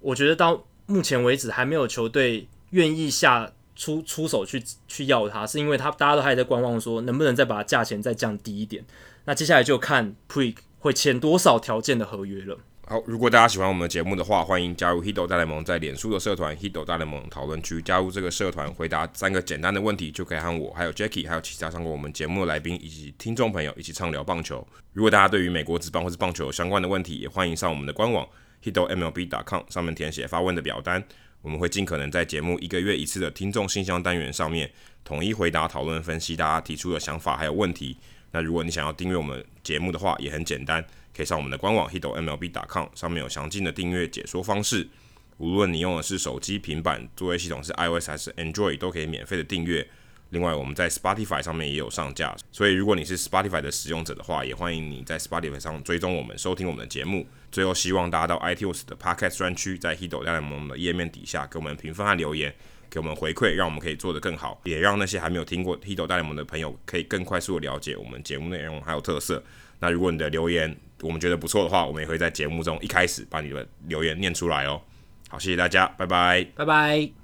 我觉得到目前为止还没有球队愿意下出出手去去要他，是因为他大家都还在观望，说能不能再把价钱再降低一点。那接下来就看 prig 会签多少条件的合约了。好，如果大家喜欢我们的节目的话，欢迎加入 Hito 大联盟在脸书的社团 Hito 大联盟讨论区。加入这个社团，回答三个简单的问题，就可以和我、还有 Jackie、还有其他上过我们节目的来宾以及听众朋友一起畅聊棒球。如果大家对于美国职棒或是棒球有相关的问题，也欢迎上我们的官网 hitomlb.com 上面填写发问的表单，我们会尽可能在节目一个月一次的听众信箱单元上面统一回答、讨论、分析大家提出的想法还有问题。那如果你想要订阅我们节目的话，也很简单。可以上我们的官网 hitomlb.com，上面有详尽的订阅解说方式。无论你用的是手机、平板，作业系统是 iOS 还是 Android，都可以免费的订阅。另外，我们在 Spotify 上面也有上架，所以如果你是 Spotify 的使用者的话，也欢迎你在 Spotify 上追踪我们，收听我们的节目。最后，希望大家到 iTunes 的 Podcast 专区，在 Hido 大联盟的页面底下给我们评分和留言，给我们回馈，让我们可以做得更好，也让那些还没有听过 Hido 大联盟的朋友可以更快速的了解我们节目内容还有特色。那如果你的留言，我们觉得不错的话，我们也会在节目中一开始把你的留言念出来哦。好，谢谢大家，拜拜，拜拜。